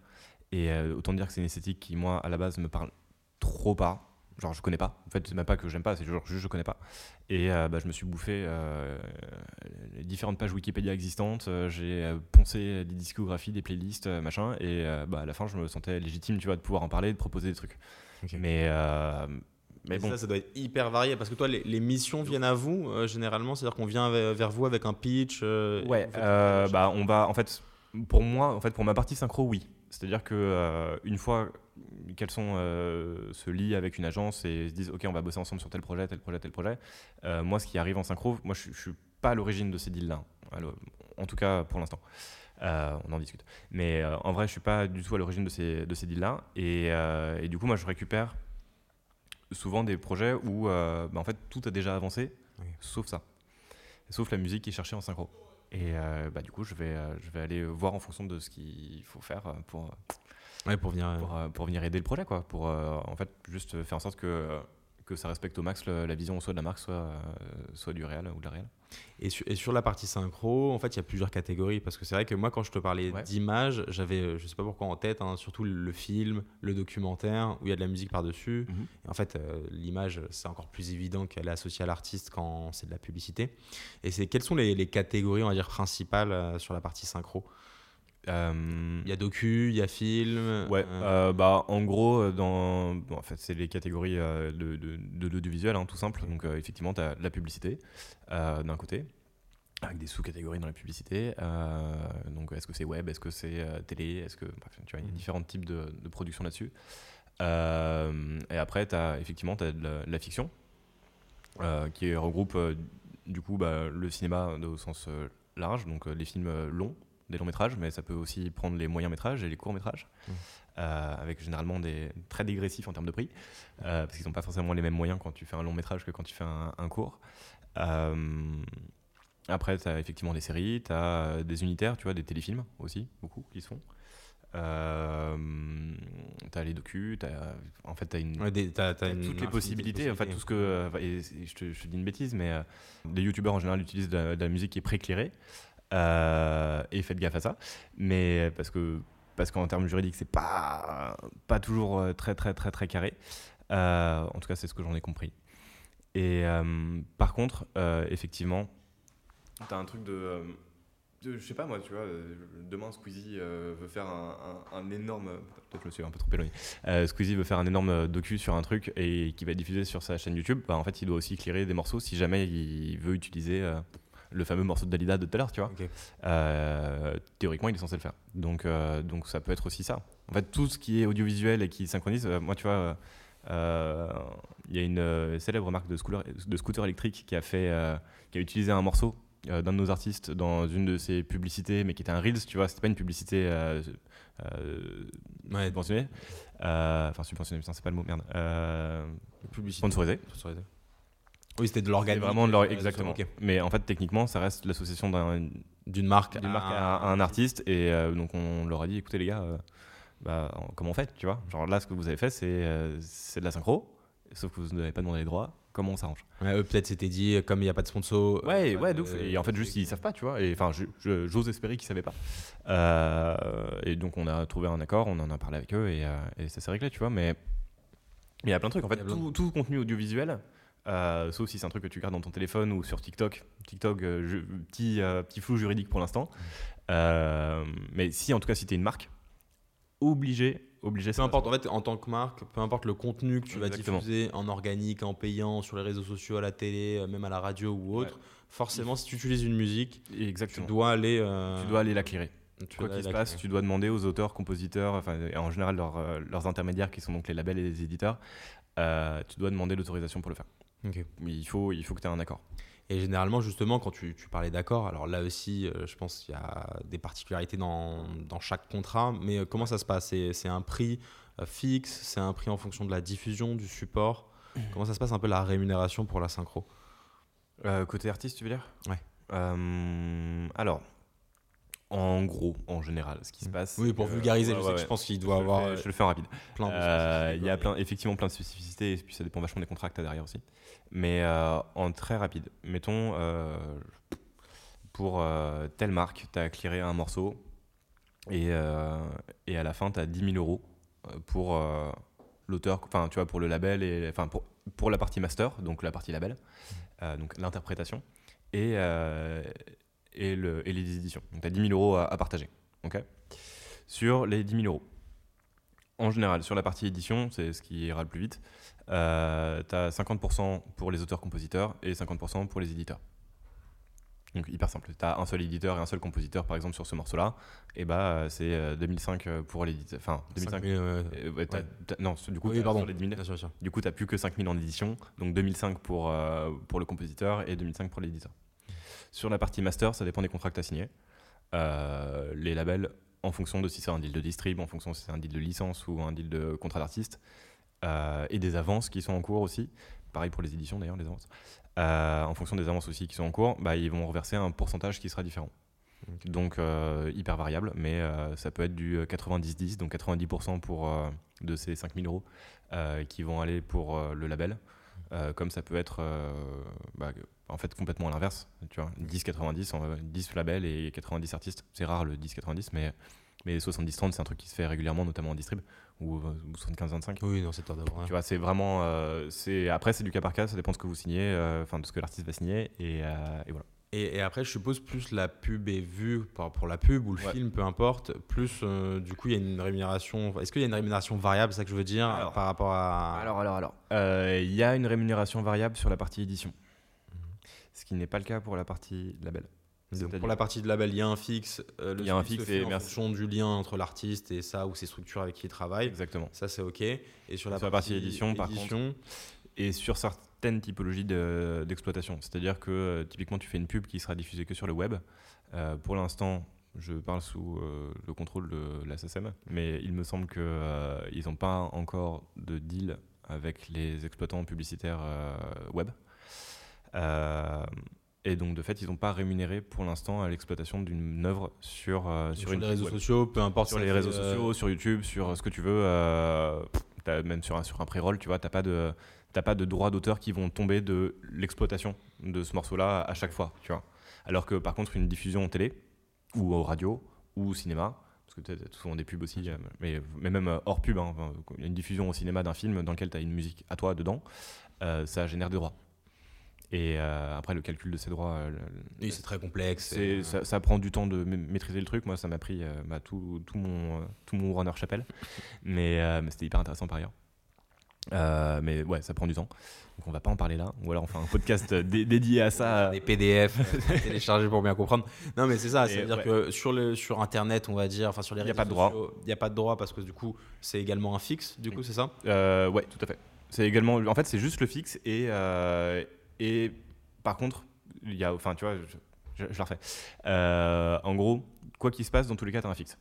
Et autant dire que c'est une esthétique qui, moi, à la base, me parle trop pas. Genre, je connais pas. En fait, c'est même pas que j'aime pas, c'est juste je connais pas. Et euh, bah, je me suis bouffé euh, les différentes pages Wikipédia existantes. Euh, j'ai poncé des discographies, des playlists, machin. Et bah, à la fin, je me sentais légitime, tu vois, de pouvoir en parler, de proposer des trucs. Mais. Mais bon. ça, ça doit être hyper varié parce que toi, les, missions viennent à vous généralement, c'est-à-dire qu'on vient vers, vous avec un pitch. ouais, bah on va en fait, pour moi, en fait, pour ma partie synchro, oui. C'est-à-dire que une fois qu'elles sont euh, se lient avec une agence et se disent ok on va bosser ensemble sur tel projet tel projet tel projet euh, moi ce qui arrive en synchro moi je, ne suis pas à l'origine de ces deals là en tout cas pour l'instant. Euh, on en discute. Mais en vrai je suis pas du tout à l'origine de ces, de ces deals là et, et, du coup moi je récupère souvent des projets où bah, en fait tout a déjà avancé sauf ça. Sauf la musique qui est cherchée en synchro et bah, du coup je vais, je vais aller voir en fonction de ce qu'il faut faire pour pour venir, euh, euh, pour, venir aider le projet, quoi. Pour euh, en fait juste faire en sorte que, que ça respecte au max la vision soit de la marque, soit, soit du réel ou de la réelle. Et, et, sur la partie synchro, en fait, il y a plusieurs catégories. Parce que c'est vrai que moi, quand je te parlais d'image, j'avais, je sais pas pourquoi en tête, hein, surtout le film, le documentaire, où il y a de la musique par-dessus. Mhm. En fait, l'image, c'est encore plus évident qu'elle est associée à l'artiste quand c'est de la publicité. Et c'est quelles sont les, les, catégories, on va dire, principales sur la partie synchro? euh, il y a docu, il y a film. Ouais, euh. Euh, bah en gros, dans, en fait, c'est les catégories de, de, de l'audiovisuel, hein, tout simple. Donc effectivement, tu as la publicité d'un côté, avec des sous-catégories dans la publicité. donc est-ce que c'est web, est-ce que c'est télé, est-ce que tu vois, il y a mmh. différents types de, de production là-dessus. et après, tu as effectivement as de, la, fiction, qui regroupe du coup bah, le cinéma au sens large, donc les films longs des longs métrages, mais ça peut aussi prendre les moyens métrages et les courts métrages, mmh. euh, avec généralement des très dégressifs en termes de prix, euh, parce qu'ils n'ont pas forcément les mêmes moyens quand tu fais un long métrage que quand tu fais un, court. Euh, après, tu as effectivement des séries, tu as des unitaires, tu vois, des téléfilms aussi, beaucoup qui se font. Euh, t'as les docus, as, en fait, t'as une, toutes les possibilités, en fait, tout ce que, je, te, je, dis une bêtise, mais les youtubeurs en général utilisent de, de la musique qui est pré-éclairée. Euh, et faites gaffe à ça. Mais parce que parce qu'en termes juridiques, c'est pas pas toujours euh, très très très très carré. Euh, en tout cas, c'est ce que j'en ai compris. Et par contre, effectivement, tu as un truc de je sais pas moi, tu vois, demain Squeezie veut faire un, énorme. Peut-être je me suis un peu trop éloigné. Squeezie veut faire un énorme docu sur un truc et qui va diffusé sur sa chaîne YouTube. Bah, en fait, il doit aussi éclairer des morceaux si jamais il veut utiliser le fameux morceau de Dalida de tout à l'heure, tu vois. théoriquement, il est censé le faire. Donc, donc ça peut être aussi ça. En fait, tout ce qui est audiovisuel et qui synchronise, moi, tu vois. Il y a une célèbre marque de scooter, de scooter électrique qui a, fait, qui a utilisé un morceau euh, d'un de nos artistes dans une de ses publicités, mais qui était un Reels, tu vois, c'était pas une publicité euh, euh, subventionnée. Enfin, subventionnée, c'est pas le mot, merde. publicité. Sponsorisée. Oui, c'était de l'organique. vraiment de l'organique, exactement. Mais en fait, techniquement, ça reste l'association d'une marque, à, marque à, un artiste. Et donc, on leur a dit écoutez, les gars, bah, comment on fait Tu vois? Genre là, ce que vous avez fait, c'est de la synchro, sauf que vous n'avez pas demandé les droits comment on s'arrange? Ouais, eux, peut-être c'était dit, comme il n'y a pas de sponsor. Ouais, ouais, d'ouf. Et en fait, juste, ils savent pas, tu vois. Et enfin, j'ose espérer qu'ils savaient pas. Euh, et donc, on a trouvé un accord, on en a parlé avec eux et, euh, et ça s'est réglé, tu vois. Mais il y a plein de trucs. En fait, tout, tout, contenu audiovisuel, euh, sauf si c'est un truc que tu gardes dans ton téléphone ou sur TikTok. TikTok, petit, petit flou juridique pour l'instant. mais si, en tout cas, si tu es une marque, obligé obligé. Peu importe, en fait, en tant que marque, peu importe le contenu que tu vas diffuser en organique, en payant, sur les réseaux sociaux, à la télé, euh, même à la radio ou autre, forcément, si tu utilises une musique, Exactement. tu dois aller. Euh, tu dois aller la clearer. Quoi qu'il se passe, tu dois demander aux auteurs, compositeurs, enfin, en général euh, leurs intermédiaires qui sont donc les labels et les éditeurs, tu dois demander l'autorisation pour le faire. Il faut, il faut que tu aies un accord. Et généralement, justement, quand tu, parlais d'accord, alors là aussi, euh, je pense qu'il y a des particularités dans, dans chaque contrat, mais euh, comment ça se passe? C'est un prix euh, fixe? C'est un prix en fonction de la diffusion, du support? Comment ça se passe un peu la rémunération pour la synchro? Côté artiste, tu veux dire? Ouais. alors, en gros, en général, ce qui se mmh. passe. Oui, pour vulgariser, je, pense qu'il doit avoir. je le fais en rapide. Plein il y a plein, effectivement plein de spécificités, et puis ça dépend vachement des contrats que tu as derrière aussi mais euh, en très rapide. Mettons, euh, pour euh, telle marque, tu as clearé un morceau et, et à la fin, tu as 10 000 euros pour l'auteur, enfin, tu vois, pour le label et enfin, pour, pour la partie master, donc la partie label, donc l'interprétation et, et, le, et les éditions. Donc, tu as 10 000 euros à, à partager. ok? Sur les 10 000 euros. En général, sur la partie édition, c'est ce qui ira le plus vite, euh, tu as 50% pour les auteurs-compositeurs et 50% pour les éditeurs. Donc hyper simple. Tu as un seul éditeur et un seul compositeur, par exemple, sur ce morceau-là. Et bah, c'est 2005 euh, pour l'éditeur. Enfin, 2005. non, du coup, pardon. du coup, tu n'as plus que 5000 en édition. Donc 2005 pour, euh, pour le compositeur et 2005 pour l'éditeur. Sur la partie master, ça dépend des contrats que tu as signés. les labels, en fonction de si c'est un deal de distrib, en fonction de si c'est un deal de licence ou un deal de contrat d'artiste, euh, et des avances qui sont en cours aussi. Pareil pour les éditions d'ailleurs, les avances. Euh, en fonction des avances aussi qui sont en cours, bah, ils vont reverser un pourcentage qui sera différent. Donc euh, hyper variable, mais ça peut être du 90-10, donc 90% pour, de ces 5000 euros qui vont aller pour le label, comme ça peut être bah, en fait complètement à l'inverse, tu vois, 10-90, 10 labels et 90 artistes. C'est rare le 10-90, mais, mais 70-30 c'est un truc qui se fait régulièrement, notamment en distrib ou, 75-25. Oui, dans cette ordre Tu vois, c'est vraiment. Euh, c'est après, c'est du cas par cas, ça dépend de ce que vous signez, euh, enfin de ce que l'artiste va signer, et, euh, et voilà. Et, après, je suppose, plus la pub est vue pour, pour la pub ou le film, peu importe, plus du coup, il y a une rémunération. Est-ce qu'il y a une rémunération variable, c'est ça que je veux dire, par rapport à. Alors, alors, alors. Il y a une rémunération variable sur la partie édition. Ce qui n'est pas le cas pour la partie label pour la partie de label, il y a un fixe. Euh, le il y a un fixe et en fonction du lien entre l'artiste et ça ou ses structures avec qui il travaille. Exactement. Ça, c'est OK. Et sur la, partie, édition, par contre. Et sur certaines typologies d'exploitation. C'est-à-dire que euh, typiquement, tu fais une pub qui sera diffusée que sur le web. Euh, pour l'instant, je parle sous le contrôle de la mais il me semble qu'ils n'ont pas encore de deal avec les exploitants publicitaires web. Et donc, de fait, ils n'ont pas rémunéré pour l'instant à l'exploitation d'une œuvre sur, euh, sur, les réseaux sociaux, peu importe. Sur les réseaux euh, sociaux, sur YouTube, sur euh, ce que tu veux, même sur un, sur un pré-roll, tu vois, tu n'as pas de, pas de droits d'auteur qui vont tomber de l'exploitation de ce morceau-là à chaque fois, tu vois. Alors que par contre, une diffusion en télé, ou au radio, ou au cinéma, parce que tu as souvent des pubs aussi, mais, mais même hors pub, hein, une diffusion au cinéma d'un film dans lequel tu as une musique à toi dedans, ça génère des droits. Et après, le calcul de ces droits. oui, c'est très complexe. Ça, ça, prend du temps de maîtriser le truc. Moi, ça m'a pris bah, tout, tout, mon, tout mon runner chapelle. <laughs> Mais, mais c'était hyper intéressant par ailleurs. mais ouais, ça prend du temps. Donc on va pas en parler là. Ou alors on fait un podcast dédié à ça. Des PDF <laughs> téléchargés pour bien comprendre. Non, mais c'est ça. C'est-à-dire que sur, le, sur Internet, on va dire, enfin sur les réseaux Il n'y a pas de droit. Il n'y a pas de droit parce que du coup, c'est également un fixe. Du coup, c'est ça? Euh, Ouais, tout à fait. C'est également. En fait, c'est juste le fixe et euh, et par contre, il y a. Enfin, tu vois, je, je, la refais. Euh, en gros, quoi qu'il se passe, dans tous les cas, tu as un fixe.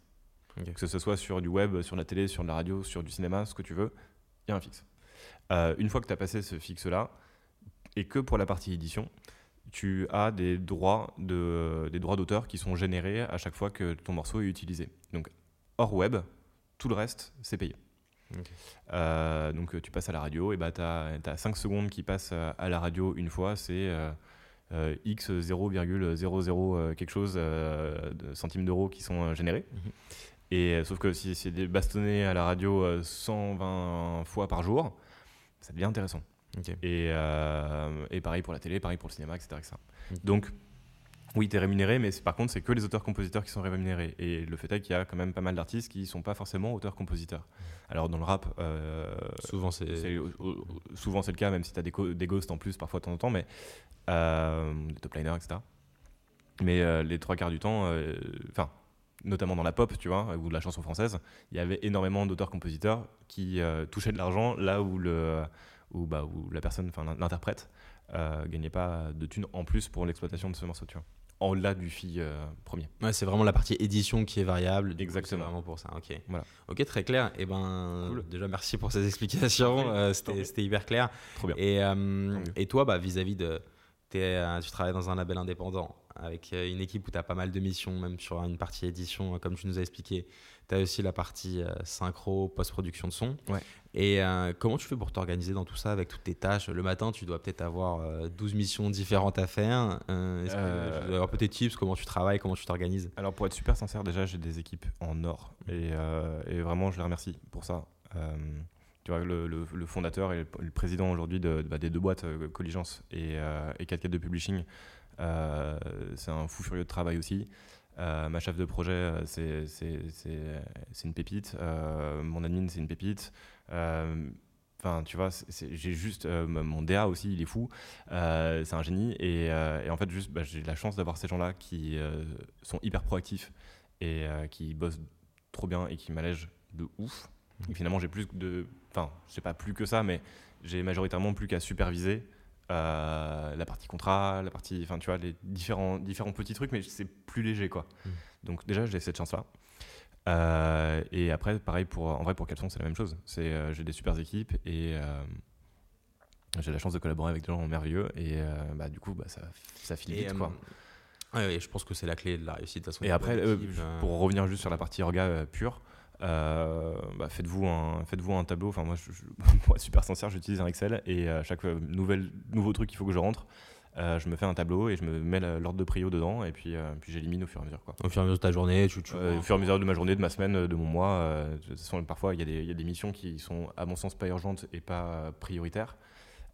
Que ce soit sur du web, sur la télé, sur la radio, sur du cinéma, ce que tu veux, il y a un fixe. Euh, une fois que tu as passé ce fixe-là, et que pour la partie édition, tu as des droits de, des droits d'auteur qui sont générés à chaque fois que ton morceau est utilisé. Donc hors web, tout le reste, c'est payé. Euh, donc tu passes à la radio, et bah, tu as, 5 secondes qui passent à la radio une fois, c'est euh, X 0,00 quelque chose de centimes d'euros qui sont générés. Mhm. Et sauf que si c'est bastonné à la radio 120 fois par jour, ça devient intéressant. Et, euh, et, pareil pour la télé, pareil pour le cinéma, etc. Donc, oui, tu es rémunéré, mais par contre, c'est que les auteurs-compositeurs qui sont rémunérés. Et le fait est qu'il y a quand même pas mal d'artistes qui ne sont pas forcément auteurs-compositeurs. Alors, dans le rap, euh, souvent c'est le cas, même si tu as des, des, ghosts en plus parfois de temps en temps, mais euh, des top liners, etc. Mais les trois quarts du temps, enfin, notamment dans la pop, tu vois, ou de la chanson française, il y avait énormément d'auteurs-compositeurs qui euh, touchaient de l'argent là où, le, où, bah, où la personne, enfin l'interprète, euh, gagnait pas de thunes en plus pour l'exploitation de ce morceau, tu vois. En-delà du fil euh, premier. Ouais, c'est vraiment la partie édition qui est variable. Exactement. vraiment pour ça. Ok. Voilà. Ok, très clair. Et eh ben, déjà merci pour ces explications. Euh, c'était hyper clair. Trop bien. Et, et toi, bah, vis-à-vis de, tu travailles dans un label indépendant avec euh, une équipe où tu as pas mal de missions, même sur une partie édition, euh, comme tu nous as expliqué. Tu as aussi la partie euh, synchro, post-production de son. Et comment tu fais pour t'organiser dans tout ça avec toutes tes tâches? Le matin, tu dois peut-être avoir 12 missions différentes à faire. Est-ce que tu dois avoir peut-être tips Comment tu travailles Comment tu t'organises? Alors, pour être super sincère, déjà, j'ai des équipes en or. Et, et, vraiment, je les remercie pour ça. tu vois, le, le, fondateur et le, président aujourd'hui de, bah, des deux boîtes, Colligence et, et 4 de Publishing, euh, c'est un fou furieux de travail aussi. Euh, ma chef de projet, euh, c'est une pépite. mon admin, c'est une pépite. Enfin, tu vois, j'ai juste mon DA aussi, il est fou. c'est un génie. Et, en fait, juste, bah, j'ai la chance d'avoir ces gens-là qui sont hyper proactifs et qui bossent trop bien et qui m'allègent de ouf. Et finalement, j'ai plus de. Enfin, sais pas plus que ça, mais j'ai majoritairement plus qu'à superviser euh, la partie contrat, la partie, enfin tu vois, les différents, différents petits trucs, mais c'est plus léger quoi. Mm. Donc déjà j'ai cette chance là. Euh, et après, pareil pour, en vrai pour Capson c'est la même chose. C'est euh, j'ai des super équipes et j'ai la chance de collaborer avec des gens merveilleux et bah, du coup bah, ça, ça file vite quoi. Ouais, je pense que c'est la clé de la réussite. et après, pour revenir juste sur la partie orga pure, euh, bah, faites-vous un, faites un tableau. Enfin, moi, je, <laughs> pour être super sincère, j'utilise un Excel et à chaque nouvelle, nouveau truc qu'il faut que je rentre, euh, je me fais un tableau et je me mets l'ordre de prio dedans et puis, euh, puis j'élimine au fur et à mesure. Quoi. Au fur et à mesure de ta journée tu, Au fur et à mesure de ma journée, de ma semaine, de mon mois. de toute façon, parfois, il y, y, a des missions qui sont, à mon sens, pas urgentes et pas prioritaires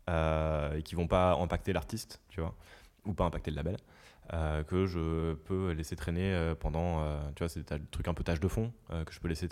et qui vont pas impacter l'artiste, tu vois, ou pas impacter le label. Euh, que je peux laisser traîner euh, pendant, euh, tu vois, c'est un truc un peu tâche de fond, que je peux laisser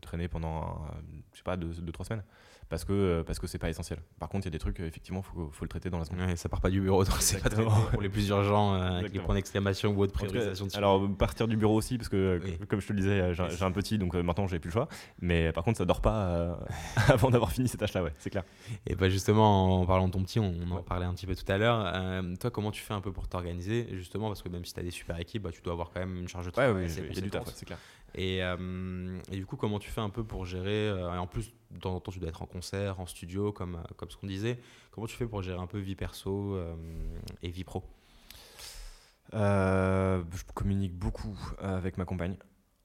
traîner pendant, je sais pas, deux, deux, trois semaines parce que parce que c'est pas essentiel. Par contre, il y a des trucs effectivement faut faut le traiter dans la semaine. ça part pas du bureau, donc c'est pas pour les plus urgents avec les points d'exclamation ou autre priorisation. alors partir du bureau aussi parce que comme je te le disais, j'ai un petit donc maintenant j'ai plus le choix. Mais par contre, ça dort pas <laughs> avant d'avoir fini ces tâches-là, ouais, c'est clair. Et bah justement en parlant de ton petit, on, en parlait un petit peu tout à l'heure. toi, comment tu fais un peu pour t'organiser justement parce que même si tu as des super équipes, bah, tu dois avoir quand même une charge de travail. Ouais, il y a du taf, c'est clair. Et, euh, et, du coup, comment tu fais un peu pour gérer euh, Et en plus, de temps en temps, tu dois être en concert, en studio, comme, euh, comme ce qu'on disait. Comment tu fais pour gérer un peu vie perso et vie pro? Je communique beaucoup avec ma compagne.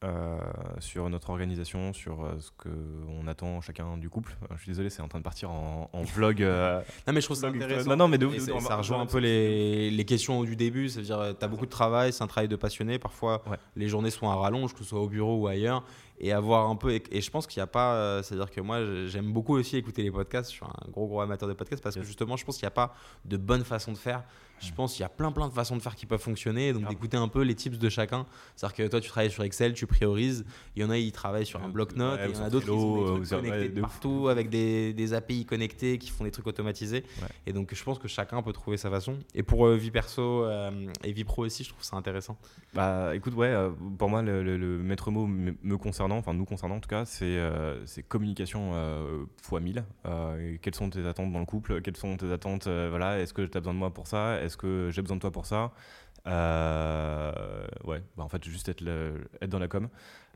Euh, sur notre organisation, sur euh, ce qu'on attend chacun du couple. je suis désolé, c'est en train de partir en, vlog. non, mais je trouve ça intéressant. Non, non, mais ça rejoint un peu les, les, questions du début. C'est-à-dire, tu as beaucoup de travail, c'est un travail de passionné. Parfois, les journées sont à rallonge, que ce soit au bureau ou ailleurs et avoir un peu et, je pense qu'il n'y a pas c'est à dire que moi j'aime beaucoup aussi écouter les podcasts je suis un gros gros amateur de podcasts parce que justement je pense qu'il n'y a pas de bonne façon de faire je pense qu'il y a plein plein de façons de faire qui peuvent fonctionner, donc d'écouter un peu les tips de chacun. C'est-à-dire que toi tu travailles sur Excel, tu priorises. Il y en a ils travaillent sur un bloc-notes, il y en a d'autres qui sont des connectés partout avec des, des, API connectés qui font des trucs automatisés. Et donc je pense que chacun peut trouver sa façon. Et pour euh, vie perso euh, et vie pro aussi, je trouve ça intéressant. Bah écoute, ouais, euh, pour moi le, le, maître mot me concernant, enfin nous concernant en tout cas, c'est communication fois 1000. quelles sont tes attentes dans le couple? Quelles sont tes attentes Voilà, est-ce que tu as besoin de moi pour ça? Est-ce que j'ai besoin de toi pour ça euh, Ouais, bah en fait, juste être, être dans la com.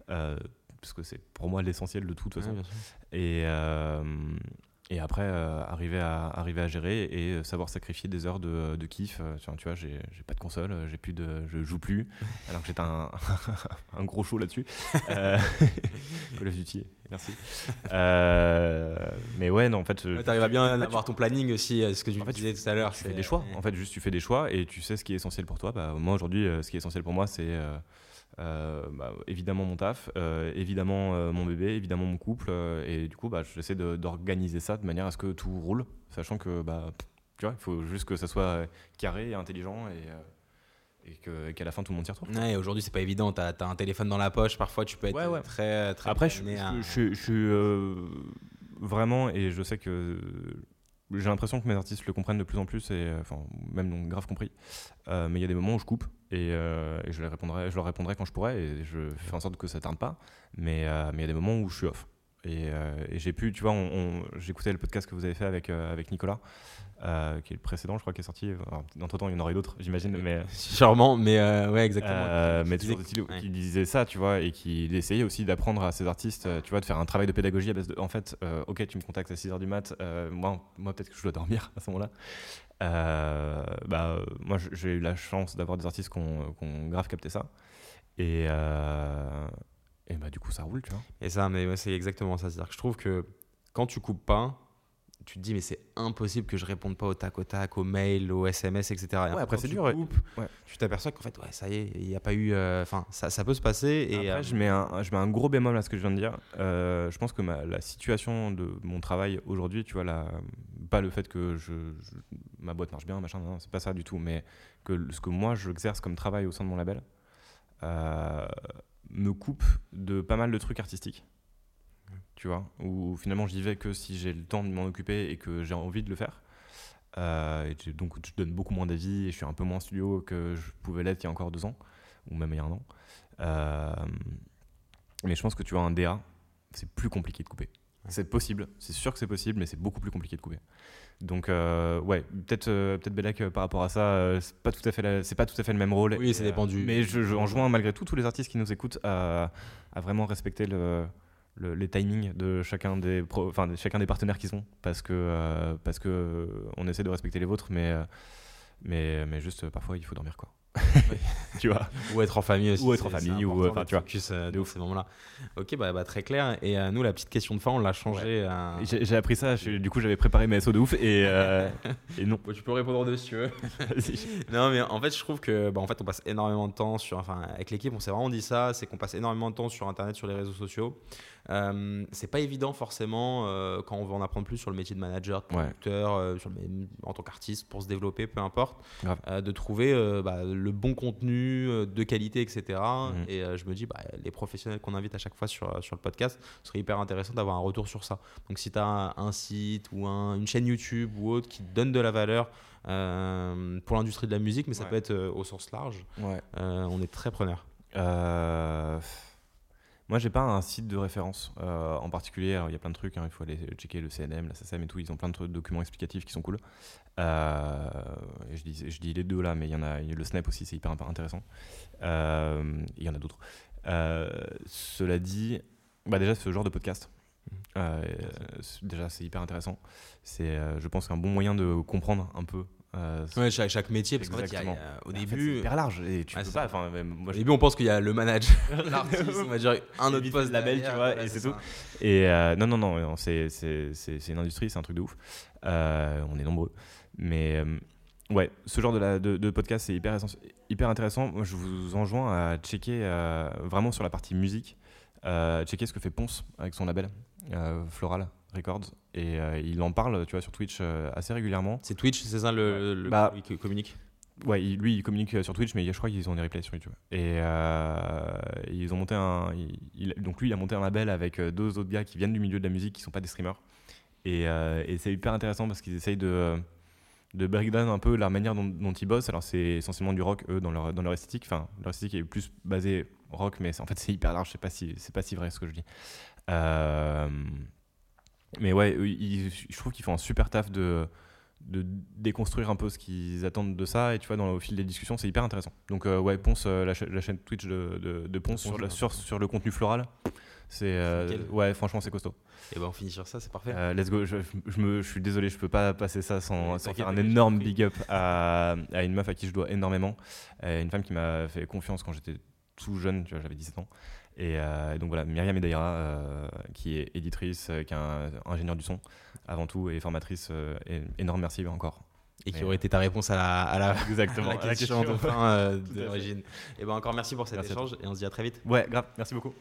Euh, parce que c'est pour moi l'essentiel de tout, de toute façon. et, euh, et après, arriver, à, arriver à gérer et savoir sacrifier des heures de, de kiff. tu vois, j'ai pas de console, j'ai plus de, je joue plus, <laughs> alors que j'étais un, <laughs> un, gros show là-dessus. <laughs> Call of Duty Merci. Euh, mais ouais, non, en fait. tu arrives à bien avoir ton planning aussi, euh, ce que tu disais tout à l'heure. Tu fais des choix. En fait, juste tu fais des choix et tu sais ce qui est essentiel pour toi. Bah, moi, aujourd'hui, euh, ce qui est essentiel pour moi, c'est bah, évidemment mon taf, évidemment mon bébé, évidemment mon couple. et du coup, bah, j'essaie d'organiser ça de manière à ce que tout roule, sachant que bah, tu vois, il faut juste que ça soit carré et intelligent. Et, et qu'à la fin tout le monde s'y retrouve. Ouais, aujourd'hui c'est pas évident, tu as, un téléphone dans la poche, parfois tu peux être très, très Après, je, je, suis euh, vraiment, et je sais que j'ai l'impression que mes artistes le comprennent de plus en plus, et enfin, même l'ont grave compris. Euh, mais il y a des moments où je coupe et, euh, je, leur répondrai quand je pourrai, et je fais en sorte que ça tarde pas. Mais il y a des moments où je suis off. Et, j'ai pu, tu vois, j'écoutais le podcast que vous avez fait avec, avec Nicolas. Euh, qui est le précédent, je crois, qui est sorti. Entre temps, il y en aurait d'autres, j'imagine. Mais... <laughs> Sûrement, mais euh, ouais, exactement. Euh, mais toujours qui disait ça, tu vois, et qui essayait aussi d'apprendre à ses artistes, tu vois, de faire un travail de pédagogie à base de. En fait, ok, tu me contactes à 6h du mat, moi, moi peut-être que je dois dormir <laughs> à ce moment-là. bah, moi, j'ai eu la chance d'avoir des artistes qui ont, grave capté ça. Et. et bah, du coup, ça roule, tu vois. Et ça, mais c'est exactement ça. C'est-à-dire que je trouve que quand tu coupes pas, tu te dis mais c'est impossible que je réponde pas au tac au tac, aux mails, aux SMS, etc. Ouais, après c'est dur. Tu t'aperçois qu'en fait ouais ça y est, il n'y a pas eu, euh, enfin ça, ça, peut se passer. Et après, euh, je mets un je mets un gros bémol à ce que je viens de dire. Euh, je pense que ma, la situation de mon travail aujourd'hui, tu vois la, pas le fait que je, ma boîte marche bien, machin, non, c'est pas ça du tout, mais que ce que moi j'exerce comme travail au sein de mon label me coupe de pas mal de trucs artistiques tu vois, où finalement j'y vais que si j'ai le temps de m'en occuper et que j'ai envie de le faire. Euh, et donc je donne beaucoup moins d'avis et je suis un peu moins studio que je pouvais l'être il y a encore deux ans, ou même il y a un an. Euh, mais je pense que tu vois, un DA, c'est plus compliqué de couper. C'est possible, c'est sûr que c'est possible, mais c'est beaucoup plus compliqué de couper. Donc euh, ouais, peut-être peut-être Belek par rapport à ça, c'est pas tout à fait c'est pas tout à fait le même rôle. Oui, ça dépend du. Mais je, je enjoins malgré tout tous les artistes qui nous écoutent à, à vraiment respecter le les timings de chacun des, de chacun des partenaires qu'ils ont parce que, euh, parce que on essaie de respecter les vôtres, mais, euh, mais, mais juste parfois il faut dormir quoi. <laughs> tu vois? Ou être en famille aussi ou être en famille ou enfin tu vois. euh, de ces moments là ok bah, bah, très clair. Et euh, nous la petite question de fin on l'a changé j'ai appris ça du coup j'avais préparé mes SO de ouf et, euh, <laughs> et non. Tu peux répondre dessus si tu veux. <laughs> Non mais en fait je trouve que bah, en fait on passe énormément de temps sur enfin avec l'équipe on s'est vraiment dit ça c'est qu'on passe énormément de temps sur internet sur les réseaux sociaux euh, c'est pas évident forcément quand on veut en apprendre plus sur le métier de manager, de producteur, en tant qu'artiste pour se développer, peu importe, de trouver bah, le bon contenu euh, de qualité, etc. Et euh, je me dis, bah, les professionnels qu'on invite à chaque fois sur, sur le podcast, ce serait hyper intéressant d'avoir un retour sur ça. Donc si tu as un, site ou une chaîne YouTube ou autre qui donne de la valeur euh, pour l'industrie de la musique, mais ça peut être au sens large, on est très preneur. Moi, j'ai pas un site de référence euh, en particulier. il y a plein de trucs. Hein, il faut aller checker le CNM, la SSM et tout. Ils ont plein de documents explicatifs qui sont cool. Euh, je, dis, je dis les deux là, mais il y en a, le Snap aussi, c'est hyper intéressant. Euh, il y en a d'autres. cela dit, bah déjà, ce genre de podcast. déjà, c'est hyper intéressant. C'est, je pense, un bon moyen de comprendre un peu Euh, ouais, chaque, chaque métier, parce qu'en fait, il y a, au début. c'est hyper large et tu peux pas. Enfin, moi, au début, on pense qu'il y a le manager, <laughs> l'artiste, <laughs> on va dire un autre poste. Label, tu vois, et c'est tout. Et non, non, non, c'est une industrie, c'est un truc de ouf. on est nombreux. Mais Ouais, ce genre de, la, de, podcast, c'est hyper, hyper intéressant. Moi, je vous enjoins à checker euh, vraiment sur la partie musique, euh, checker ce que fait Ponce avec son label euh, Floral Records. Et il en parle, tu vois, sur Twitch assez régulièrement. C'est Twitch, c'est ça le, le bah, qui communique? Ouais, lui, il communique sur Twitch, mais je crois qu'ils ont des replays sur YouTube. Et ils ont monté un. donc lui, il a monté un label avec deux autres gars qui viennent du milieu de la musique, qui sont pas des streamers. Et, et c'est hyper intéressant parce qu'ils essayent de de breakdown un peu la manière dont, ils bossent. Alors, c'est essentiellement du rock, eux, dans leur, dans leur esthétique. Enfin, leur esthétique est plus basée rock, mais en fait, c'est hyper large. C'est pas, si, pas si vrai ce que je dis. Euh, mais ouais, je trouve qu'ils font un super taf de, de déconstruire un peu ce qu'ils attendent de ça. Et tu vois, dans, au fil des discussions, c'est hyper intéressant. Donc, euh, ouais, Ponce, euh, la, chaîne Twitch de, de, Ponce, sur, sur, sur, le contenu floral. C'est ouais, franchement, c'est costaud. Et ben on finit sur ça, c'est parfait. Euh, let's go. Je, me, je suis désolé, je peux pas passer ça sans, sans faire un énorme big up à, à, une meuf à qui je dois énormément. Euh, une femme qui m'a fait confiance quand j'étais tout jeune, tu vois, j'avais 17 ans. Et euh, donc voilà, Myriam Edaira, qui est éditrice, qui est un, ingénieur du son avant tout et formatrice. Et, énorme merci encore. Et qui aurait été ta réponse à la, à la, Exactement, <laughs> question, de fin <laughs> d'origine. Et ben encore merci pour cet échange et on se dit à très vite. Ouais, grave, merci beaucoup.